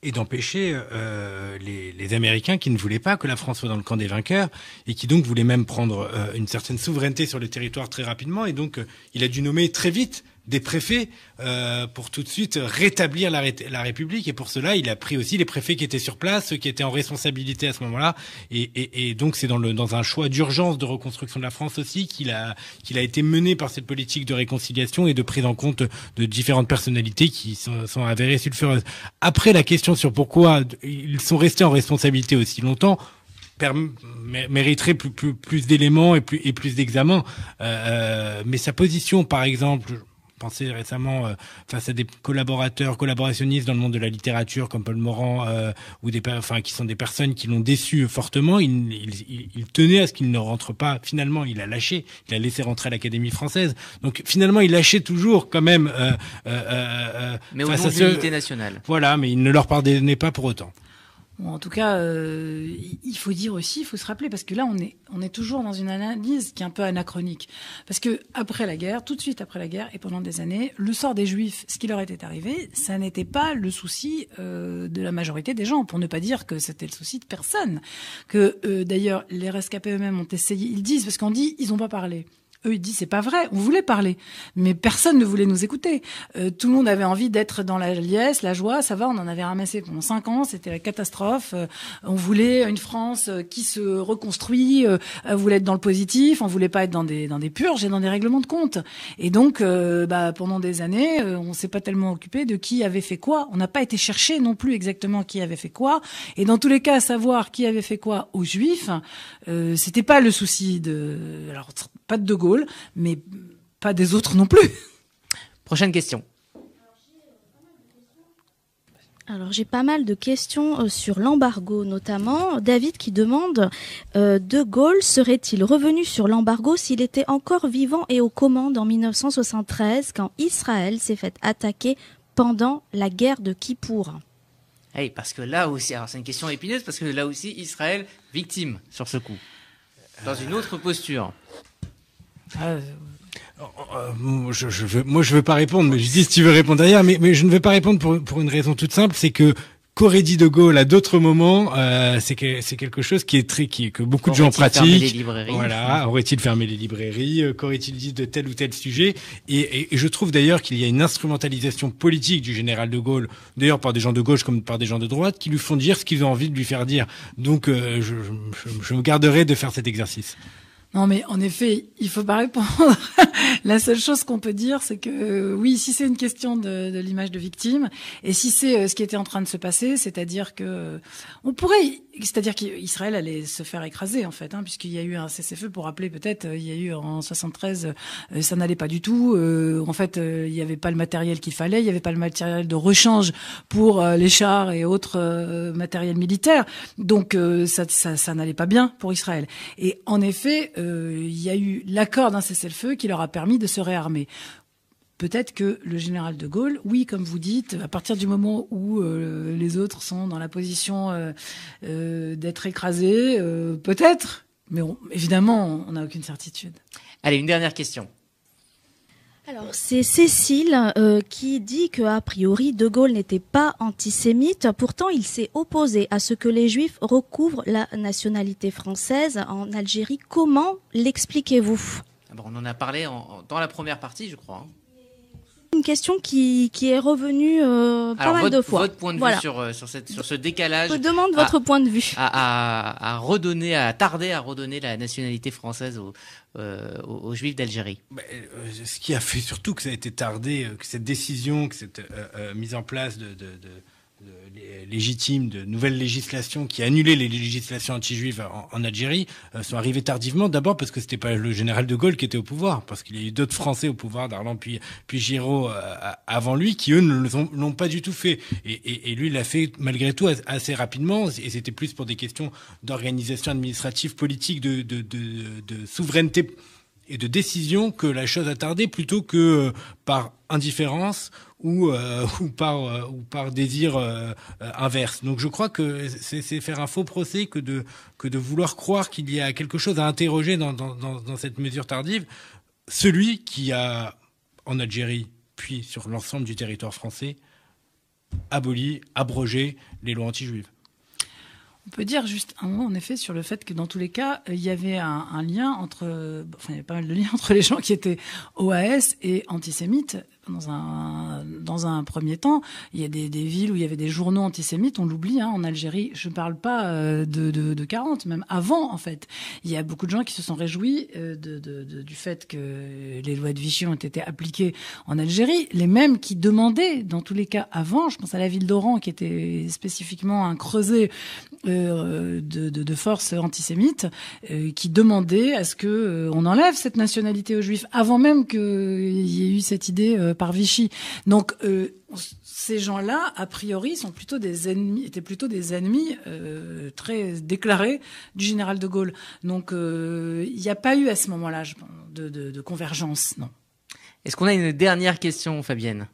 Et d'empêcher euh, les, les, Américains qui ne voulaient pas que la France soit dans le camp des vainqueurs et qui donc voulaient même prendre euh, une certaine souveraineté sur le territoire très rapidement. Et donc, euh, il a dû nommer très vite des préfets euh, pour tout de suite rétablir la, République. Et pour cela, il a pris aussi les préfets qui étaient sur place, ceux qui étaient en responsabilité à ce moment-là. Et, donc, c'est dans, dans un choix d'urgence de reconstruction de la France aussi qu'il a, qu'il a été mené par cette politique de réconciliation et de prise en compte de différentes personnalités qui sont, sont avérées sulfureuses. Après, la question sur pourquoi ils sont restés en responsabilité aussi longtemps, mériterait plus, plus, plus d'éléments et plus, et plus d'examens. Euh, mais sa position, par exemple, pensé récemment euh, face à des collaborateurs, collaborationnistes dans le monde de la littérature comme Paul Morand euh, ou des, enfin qui sont des personnes qui l'ont déçu fortement. Il, il, il, tenait à ce qu'il ne rentre pas. Finalement, il a lâché. Il a laissé rentrer à l'Académie française. Donc finalement, il lâchait toujours quand même. Euh, euh, mais au nom de l'unité nationale. Voilà, mais il ne leur pardonnait pas pour autant. Bon, en tout cas, euh, il faut dire aussi, il faut se rappeler, parce que là, on est, on est toujours dans une analyse qui est un peu anachronique. Parce que après la guerre, tout de suite après la guerre et pendant des années, le sort des Juifs, ce qui leur était arrivé, ça n'était pas le souci euh, de la majorité des gens, pour ne pas dire que c'était le souci de personne. Que euh, d'ailleurs, les rescapés eux-mêmes ont essayé, ils disent, parce qu'on dit, ils n'ont pas parlé. Eux, ils disent c'est pas vrai. On voulait parler, mais personne ne voulait nous écouter. Euh, tout le monde avait envie d'être dans la liesse, la joie. Ça va, on en avait ramassé pendant cinq ans. C'était la catastrophe. Euh, on voulait une France qui se reconstruit. Euh, on voulait être dans le positif. On voulait pas être dans des dans des purges et dans des règlements de compte. Et donc, euh, bah, pendant des années, on s'est pas tellement occupé de qui avait fait quoi. On n'a pas été chercher non plus exactement qui avait fait quoi. Et dans tous les cas, savoir qui avait fait quoi aux Juifs, euh, c'était pas le souci de. Alors pas de De Gaulle, mais pas des autres non plus. Prochaine question. Alors j'ai pas mal de questions euh, sur l'embargo, notamment David qui demande euh, De Gaulle serait-il revenu sur l'embargo s'il était encore vivant et aux commandes en 1973 quand Israël s'est fait attaquer pendant la guerre de Kippour? Hey, Parce que là aussi, alors c'est une question épineuse parce que là aussi Israël victime sur ce coup, dans une autre posture. Euh, je, je veux, moi, je veux pas répondre, mais je dis si tu veux répondre d'ailleurs, mais, mais je ne veux pas répondre pour, pour une raison toute simple, c'est que qu'aurait dit De Gaulle à d'autres moments, euh, c'est que, c'est quelque chose qui est très, qui, que beaucoup de gens pratiquent. Les librairies. Voilà, aurait-il fermé les librairies euh, Qu'aurait-il dit de tel ou tel sujet et, et, et, je trouve d'ailleurs qu'il y a une instrumentalisation politique du général De Gaulle, d'ailleurs par des gens de gauche comme par des gens de droite, qui lui font dire ce qu'ils ont envie de lui faire dire. Donc, euh, je, je, je me garderai de faire cet exercice. Non, mais en effet, il faut pas répondre. la seule chose qu'on peut dire, c'est que euh, oui, si c'est une question de, l'image de victime, et si c'est euh, ce qui était en train de se passer, c'est-à-dire que euh, on pourrait, c'est-à-dire qu'Israël allait se faire écraser en fait, hein, puisqu'il y a eu un cessez-feu pour rappeler peut-être, il y a eu en 73, ça n'allait pas du tout. en fait, il n'y avait pas le matériel qu'il fallait, il n'y avait pas le matériel de rechange pour les chars et autres matériels militaires, donc ça, n'allait pas bien pour Israël. Et en effet euh, il y a eu l'accord d'un cessez-le-feu qui leur a permis de se réarmer. Peut-être que le général de Gaulle, oui, comme vous dites, à partir du moment où euh, les autres sont dans la position euh, euh d'être écrasés, peut-être, mais évidemment, on n'a aucune certitude. Allez, une dernière question. Alors c'est Cécile euh, qui dit que a priori De Gaulle n'était pas antisémite. Pourtant, il s'est opposé à ce que les Juifs recouvrent la nationalité française en Algérie. Comment l'expliquez-vous? Ah On en a parlé dans la première partie, je crois. Hein. Une question qui, qui est revenue euh, pas Alors, mal votre, de fois. Votre point de Voilà. vue sur, euh, sur, cette, sur ce décalage. Je demande à- votre point de vue. à, à, à redonner, à tarder à redonner la nationalité française aux, euh, aux, aux Juifs d'Algérie. Ce qui a fait surtout que ça a été tardé, que cette décision, que cette euh, euh, mise en place de, de, de, de lé- légitime de nouvelles législations qui annulaient les législations anti-juives en, Algérie euh, sont arrivées tardivement. D'abord parce que c'était pas le général de Gaulle qui était au pouvoir, parce qu'il y a eu d'autres Français au pouvoir, Darlan puis puis Giraud euh, avant lui, qui eux ne l'ont- pas du tout fait. Et, et, et lui, l'a fait malgré tout as- assez rapidement. Et c'était plus pour des questions d'organisation administrative, politique, de, de, de, de souveraineté et de décision que la chose a tardé plutôt que euh, par indifférence ou euh, ou par euh, ou par désir inverse. Donc je crois que c'est faire un faux procès que de que de vouloir croire qu'il y a quelque chose à interroger dans dans, dans cette mesure tardive. Celui qui a en Algérie puis sur l'ensemble du territoire français aboli, abrogé les lois anti-juives. On peut dire juste un mot, en effet, sur le fait que dans tous les cas, il y avait un, un lien entre, euh, enfin, il y avait pas mal de liens entre les gens qui étaient OAS et antisémites. Dans un, dans un premier temps, il y a des, villes où il y avait des journaux antisémites, on l'oublie, hein, en Algérie. Je ne parle pas euh, de, de, de 40, même avant, en fait. Il y a beaucoup de gens qui se sont réjouis euh, du fait que les lois de Vichy ont été appliquées en Algérie. Les mêmes qui demandaient, dans tous les cas avant, je pense à la ville d'Oran, qui était spécifiquement un creuset euh, de, forces antisémites qui demandaient à ce que euh, on enlève cette nationalité aux juifs avant même qu'il y ait eu cette idée par Vichy. Donc euh, ces gens-là, a priori, sont plutôt des ennemis, étaient plutôt des ennemis euh, très déclarés du général de Gaulle. Donc euh, il n'y a pas eu à ce moment-là de, de convergence, non. Est-ce qu'on a une dernière question, Fabienne?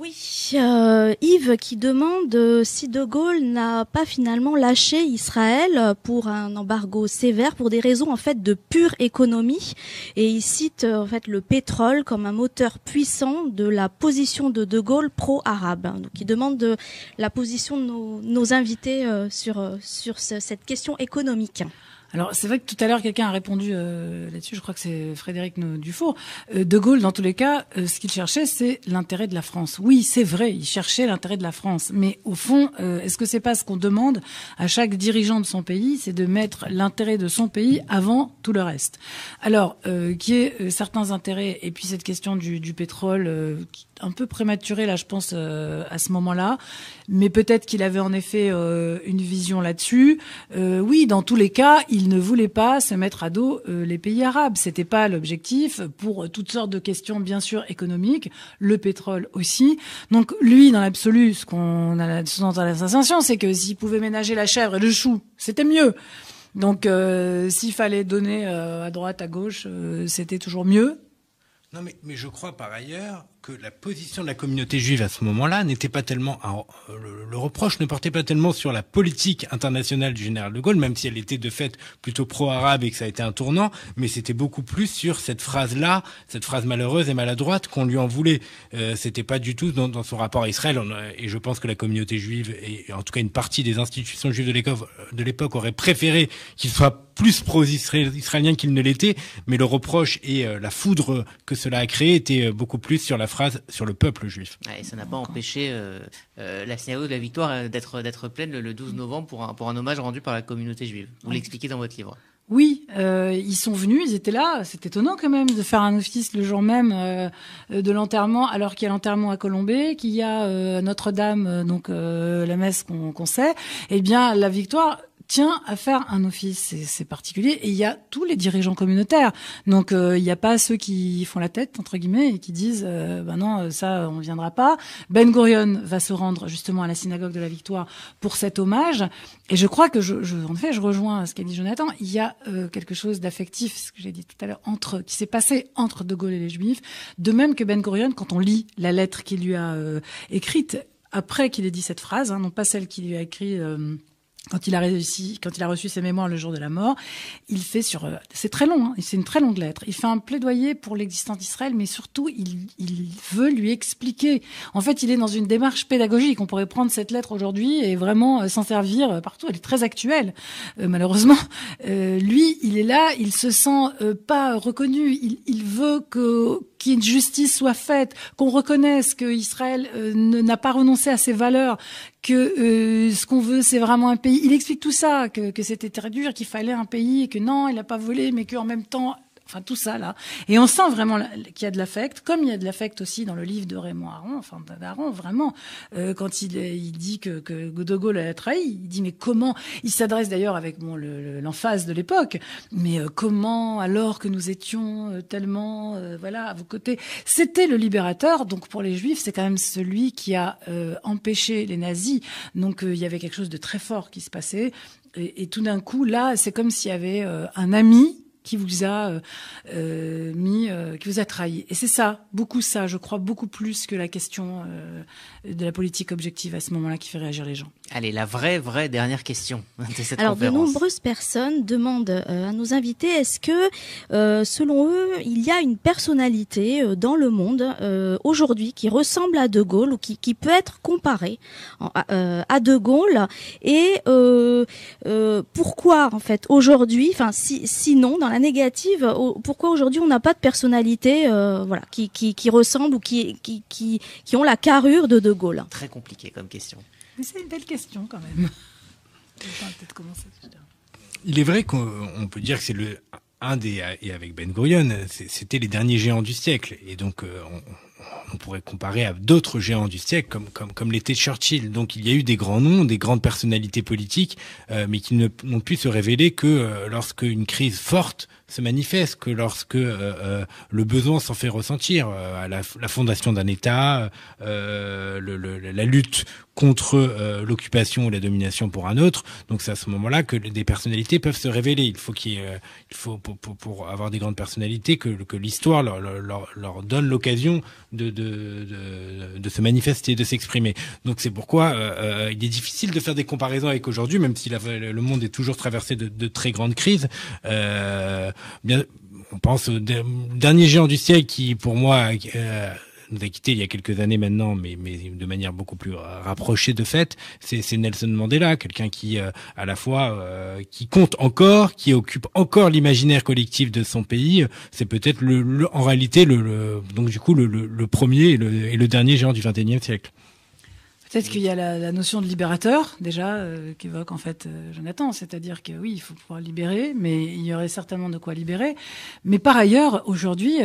Oui, euh, Yves qui demande euh, si De Gaulle n'a pas finalement lâché Israël pour un embargo sévère pour des raisons en fait de pure économie et il cite euh, en fait le pétrole comme un moteur puissant de la position de De Gaulle pro-arabe. Donc il demande de la position de nos, nos invités euh, sur sur ce- cette question économique. Alors c'est vrai que tout à l'heure quelqu'un a répondu euh, là-dessus, je crois que c'est Frédéric Dufour. Euh, de Gaulle, dans tous les cas, euh, ce qu'il cherchait, c'est l'intérêt de la France. Oui, c'est vrai, il cherchait l'intérêt de la France, mais au fond, euh, est-ce que c'est pas ce qu'on demande à chaque dirigeant de son pays, c'est de mettre l'intérêt de son pays avant tout le reste? Alors, euh, qui est euh, certains intérêts et puis cette question du, du pétrole, un peu prématurée là, je pense à ce moment-là, mais peut-être qu'il avait en effet une vision là-dessus. Oui, dans tous les cas, il ne voulait pas se mettre à dos euh, les pays arabes. C'était pas l'objectif pour toutes sortes de questions, bien sûr, économiques, le pétrole aussi. Donc lui, dans l'absolu, ce qu'on a la sensation, c'est que s'il pouvait ménager la chèvre et le chou, c'était mieux. Donc euh, s'il fallait donner euh, à droite, à gauche, c'était toujours mieux. Non, mais je crois par ailleurs que la position de la communauté juive à ce moment-là n'était pas tellement le, reproche ne portait pas tellement sur la politique internationale du général de Gaulle, même si elle était de fait plutôt pro-arabe et que ça a été un tournant, mais c'était beaucoup plus sur cette phrase-là, cette phrase malheureuse et maladroite qu'on lui en voulait. Euh, c'était pas du tout dans, son rapport à Israël, et je pense que la communauté juive et en tout cas une partie des institutions juives de l'époque aurait préféré qu'il soit plus pro-israélien qu'il ne l'était, mais le reproche et euh, la foudre que cela a créé était euh, beaucoup plus sur la phrase sur le peuple juif. et ça n'a pas empêché euh, euh, la synagogue de la victoire euh, d'être d'être pleine le, 12 novembre pour un, pour un hommage rendu par la communauté juive. Vous l'expliquez dans votre livre. Oui, ils sont venus, ils étaient là. C'est étonnant quand même de faire un office le jour même de l'enterrement, alors qu'il y a l'enterrement à Colombey, qu'il y a Notre-Dame, donc la messe qu'on sait. Eh bien, la victoire tient à faire un office. C'est particulier. Et il y a tous les dirigeants communautaires. Donc euh, il n'y a pas ceux qui font la tête entre guillemets et qui disent euh, ben non euh, ça on viendra pas. Ben Gurion va se rendre justement à la synagogue de la Victoire pour cet hommage. Et je crois que je, je en fait je rejoins ce qu'a dit Jonathan. Il y a quelque chose d'affectif, ce que j'ai dit tout à l'heure, entre qui s'est passé entre De Gaulle et les Juifs. De même que Ben Gurion, quand on lit la lettre qu'il lui a écrite après qu'il ait dit cette phrase, hein, non pas celle qu'il lui a écrite quand il a réussi, quand il a reçu ses mémoires le jour de la mort, il fait sur, euh, c'est très long, hein, c'est une très longue lettre. Il fait un plaidoyer pour l'existence d'Israël, mais surtout il, veut lui expliquer. En fait, il est dans une démarche pédagogique. On pourrait prendre cette lettre aujourd'hui et vraiment euh, s'en servir euh, partout. Elle est très actuelle, malheureusement. lui, il est là, il se sent pas reconnu. Il veut que qu'une justice soit faite, qu'on reconnaisse que Israël n'a pas renoncé à ses valeurs, que euh, ce qu'on veut, c'est vraiment un pays. Il explique tout ça, que, que c'était très dur, qu'il fallait un pays, que non, il n'a pas volé, mais qu'en même temps, enfin tout ça là. Et on sent vraiment qu'il y a de l'affect, comme il y a de l'affect aussi dans le livre de Raymond Aron, enfin d'Aron, vraiment, euh, quand il, il dit que, que De a trahi, il dit mais comment? Il s'adresse d'ailleurs avec bon, l'emphase de l'époque, mais euh, comment alors que nous étions euh, tellement euh, voilà à vos côtés? C'était le libérateur, donc pour les Juifs, c'est quand même celui qui a empêché les nazis. Donc il y avait quelque chose de très fort qui se passait. Et, et tout d'un coup, là, c'est comme s'il y avait un ami qui vous a euh, euh, mis, euh, qui vous a trahi. Et c'est ça, beaucoup ça, je crois, beaucoup plus que la question de la politique objective à ce moment-là qui fait réagir les gens. Allez, la vraie, vraie dernière question de cette Alors, de nombreuses personnes demandent à nos invités est-ce que, selon eux, il y a une personnalité dans le monde aujourd'hui qui ressemble à De Gaulle ou qui, qui peut être comparée à De Gaulle Et pourquoi, en fait, aujourd'hui, enfin, si, sinon, dans la négative. Pourquoi aujourd'hui on n'a pas de personnalité euh, voilà, qui, qui, qui, ressemble ou qui, qui, qui, qui ont la carrure de De Gaulle? Très compliqué comme question. Mais c'est une belle question quand même. Il est vrai qu'on peut dire que c'est le un des et avec Ben Gurion, c'était les derniers géants du siècle et donc euh, on, on pourrait comparer à d'autres géants du siècle comme comme comme l'était Churchill. Donc il y a eu des grands noms, des grandes personnalités politiques, euh, mais qui n'ont pu se révéler que euh, lorsque une crise forte se manifeste que lorsque euh, euh, le besoin s'en fait ressentir, euh, à la, fondation d'un État, la lutte contre l'occupation ou la domination pour un autre. Donc c'est à ce moment-là que des personnalités peuvent se révéler. Il faut qu'il il faut pour, pour, pour, avoir des grandes personnalités que, que l'histoire leur, leur, leur, donne l'occasion de, de, de, de, se manifester, de s'exprimer. Donc c'est pourquoi euh, il est difficile de faire des comparaisons avec aujourd'hui, même si le monde est toujours traversé de, de très grandes crises. Euh, bien, on pense au dernier géant du siècle qui, pour moi, euh, nous a quitté il y a quelques années maintenant, mais, de manière beaucoup plus rapprochée de fait, c'est Nelson Mandela, quelqu'un qui, euh, à la fois, euh, qui compte encore, qui occupe encore l'imaginaire collectif de son pays. C'est peut-être le, en réalité le, donc du coup le, le premier et le, le dernier géant du XXIe siècle. Peut-être qu'il y a la, la, notion de libérateur déjà euh, qu'évoque en fait Jonathan, c'est-à-dire que oui, il faut pouvoir libérer, mais il y aurait certainement de quoi libérer. Mais par ailleurs, aujourd'hui,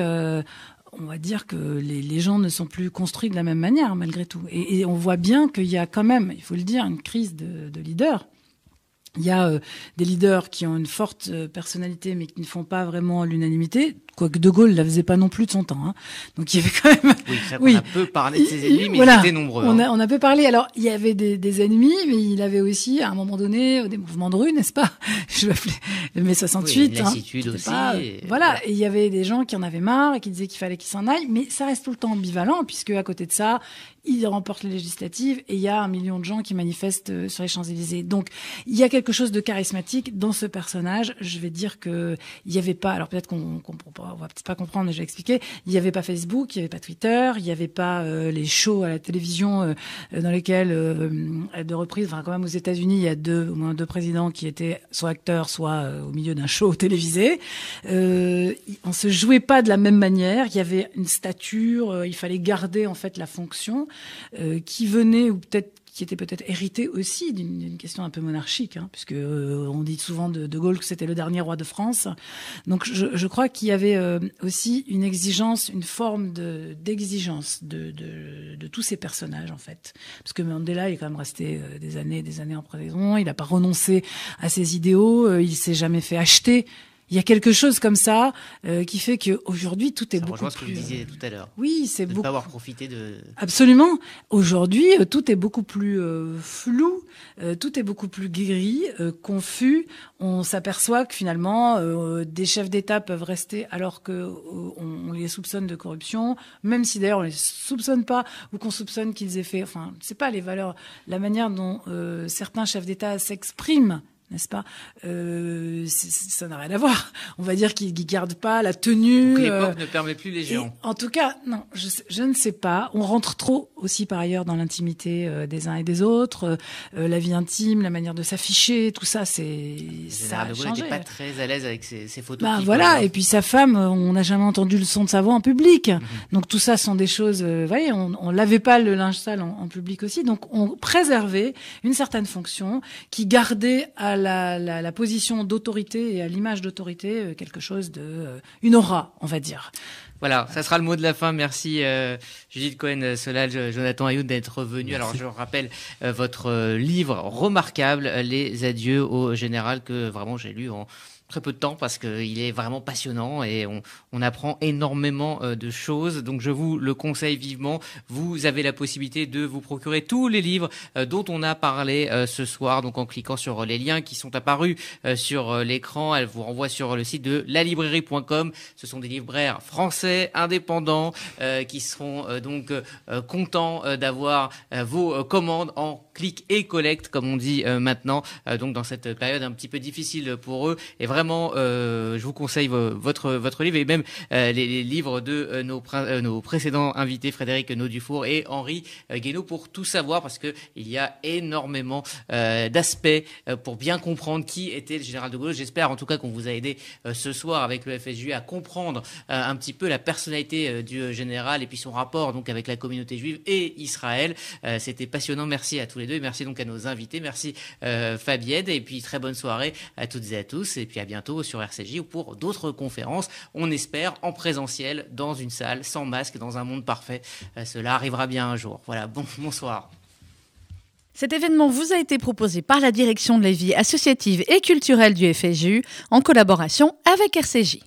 on va dire que les, gens ne sont plus construits de la même manière malgré tout, et, on voit bien qu'il y a quand même, il faut le dire, une crise de, de leader Il y a euh, des leaders qui ont une forte euh, personnalité, mais qui ne font pas vraiment l'unanimité. Quoique De Gaulle ne la faisait pas non plus de son temps. Hein. Donc il y avait quand même. Oui, ça oui. on a peu parlé de ses ennemis, mais ils étaient nombreux. On, a, hein. on a peu parlé. Alors il y avait des, des, ennemis, mais il avait aussi, à un moment donné, des mouvements de rue, n'est-ce pas? Je l'appelais le mai 68. Oui, hein, aussi. Pas, et... voilà. Et il y avait des gens qui en avaient marre et qui disaient qu'il fallait qu'il s'en aille, mais ça reste tout le temps ambivalent, puisque à côté de ça, il remporte les législatives et il y a un million de gens qui manifestent euh, sur les Champs-Élysées. Donc, il y a quelque chose de charismatique dans ce personnage. Je vais dire que il n'y avait pas, alors peut-être qu'on on va peut-être pas comprendre, mais je vais expliquer. Il n'y avait pas Facebook, il n'y avait pas Twitter, il n'y avait pas euh, les shows à la télévision euh, dans lesquels, euh, de reprises, enfin quand même aux États-Unis, il y a deux, au moins deux présidents qui étaient soit acteurs, soit au milieu d'un show télévisé. Euh, on se jouait pas de la même manière. Il y avait une stature, il fallait garder en fait la fonction. Euh, qui venait ou peut-être qui était peut-être hérité aussi d'une question un peu monarchique, hein, puisque euh, on dit souvent de, de Gaulle que c'était le dernier roi de France. Donc je, je crois qu'il y avait euh, aussi une exigence, une forme d'exigence de, de, de, tous ces personnages en fait, parce que Mandela il est quand même resté des années, des années en prison. Il n'a pas renoncé à ses idéaux. il s'est jamais fait acheter il y a quelque chose comme ça euh, qui fait qu'aujourd'hui tout est ça beaucoup plus. ce que vous disiez tout à l'heure. Oui, c'est beaucoup. pas avoir profité de. Absolument. Aujourd'hui, euh, tout est beaucoup plus euh, flou, tout est beaucoup plus gris, confus. On s'aperçoit que finalement, des chefs d'État peuvent rester alors que on, les soupçonne de corruption, même si d'ailleurs on les soupçonne pas ou qu'on soupçonne qu'ils aient fait. Enfin, c'est pas les valeurs, la manière dont certains chefs d'État s'expriment n'est-ce pas? Euh, Ça n'a rien à voir. On va dire qu'ils ne gardent pas la tenue. l'époque euh, ne permet plus les géants. En tout cas, non, je, je, ne sais pas. On rentre trop aussi par ailleurs dans l'intimité euh, des uns et des autres, la vie intime, la manière de s'afficher, tout ça, c'est ça a changé. n'était pas très à l'aise avec ses, ses photos. Bah, voilà. Et puis sa femme, on n'a jamais entendu le son de sa voix en public. Mhm. Donc tout ça sont des choses. vous voyez, on, on lavait pas le linge sale en, en public aussi. Donc on préservait une certaine fonction qui gardait à la, la, la position d'autorité et à l'image d'autorité euh, quelque chose de euh, une aura, on va dire. Voilà, ça sera le mot de la fin. Merci euh, Judith Cohen, Solal, Jonathan Ayoud d'être venu. Alors je rappelle euh, votre livre remarquable, Les adieux au général, que vraiment j'ai lu en très peu de temps parce qu'il est vraiment passionnant et on, apprend énormément euh, de choses. Donc je vous le conseille vivement. Vous avez la possibilité de vous procurer tous les livres euh, dont on a parlé euh, ce soir. Donc en cliquant sur les liens qui sont apparus sur l'écran, elle vous renvoie sur le site de lalibrairie.com. Ce sont des libraires français indépendants qui seront donc contents d'avoir vos commandes en clic et collecte comme on dit maintenant. donc dans cette période un petit peu difficile pour eux et vraiment euh, je vous conseille votre votre livre et même euh, les, livres de euh, nos nos précédents invités Frédéric Naudufour et Henri Guénaud pour tout savoir parce que il y a énormément d'aspects pour bien comprendre qui était le général de Gaulle. J'espère en tout cas qu'on vous a aidé ce soir avec le FSU à comprendre un petit peu la personnalité du général et puis son rapport donc avec la communauté juive et Israël. C'était passionnant. Merci à tous les merci donc à nos invités. Merci Fabienne et puis très bonne soirée à toutes et à tous et puis à bientôt sur RCJ ou pour d'autres conférences. On espère en présentiel dans une salle sans masque dans un monde parfait. Euh, cela arrivera bien un jour. Voilà, bon, bonsoir. Cet événement vous a été proposé par la direction de la vie associative et culturelle du FSJU en collaboration avec RCJ.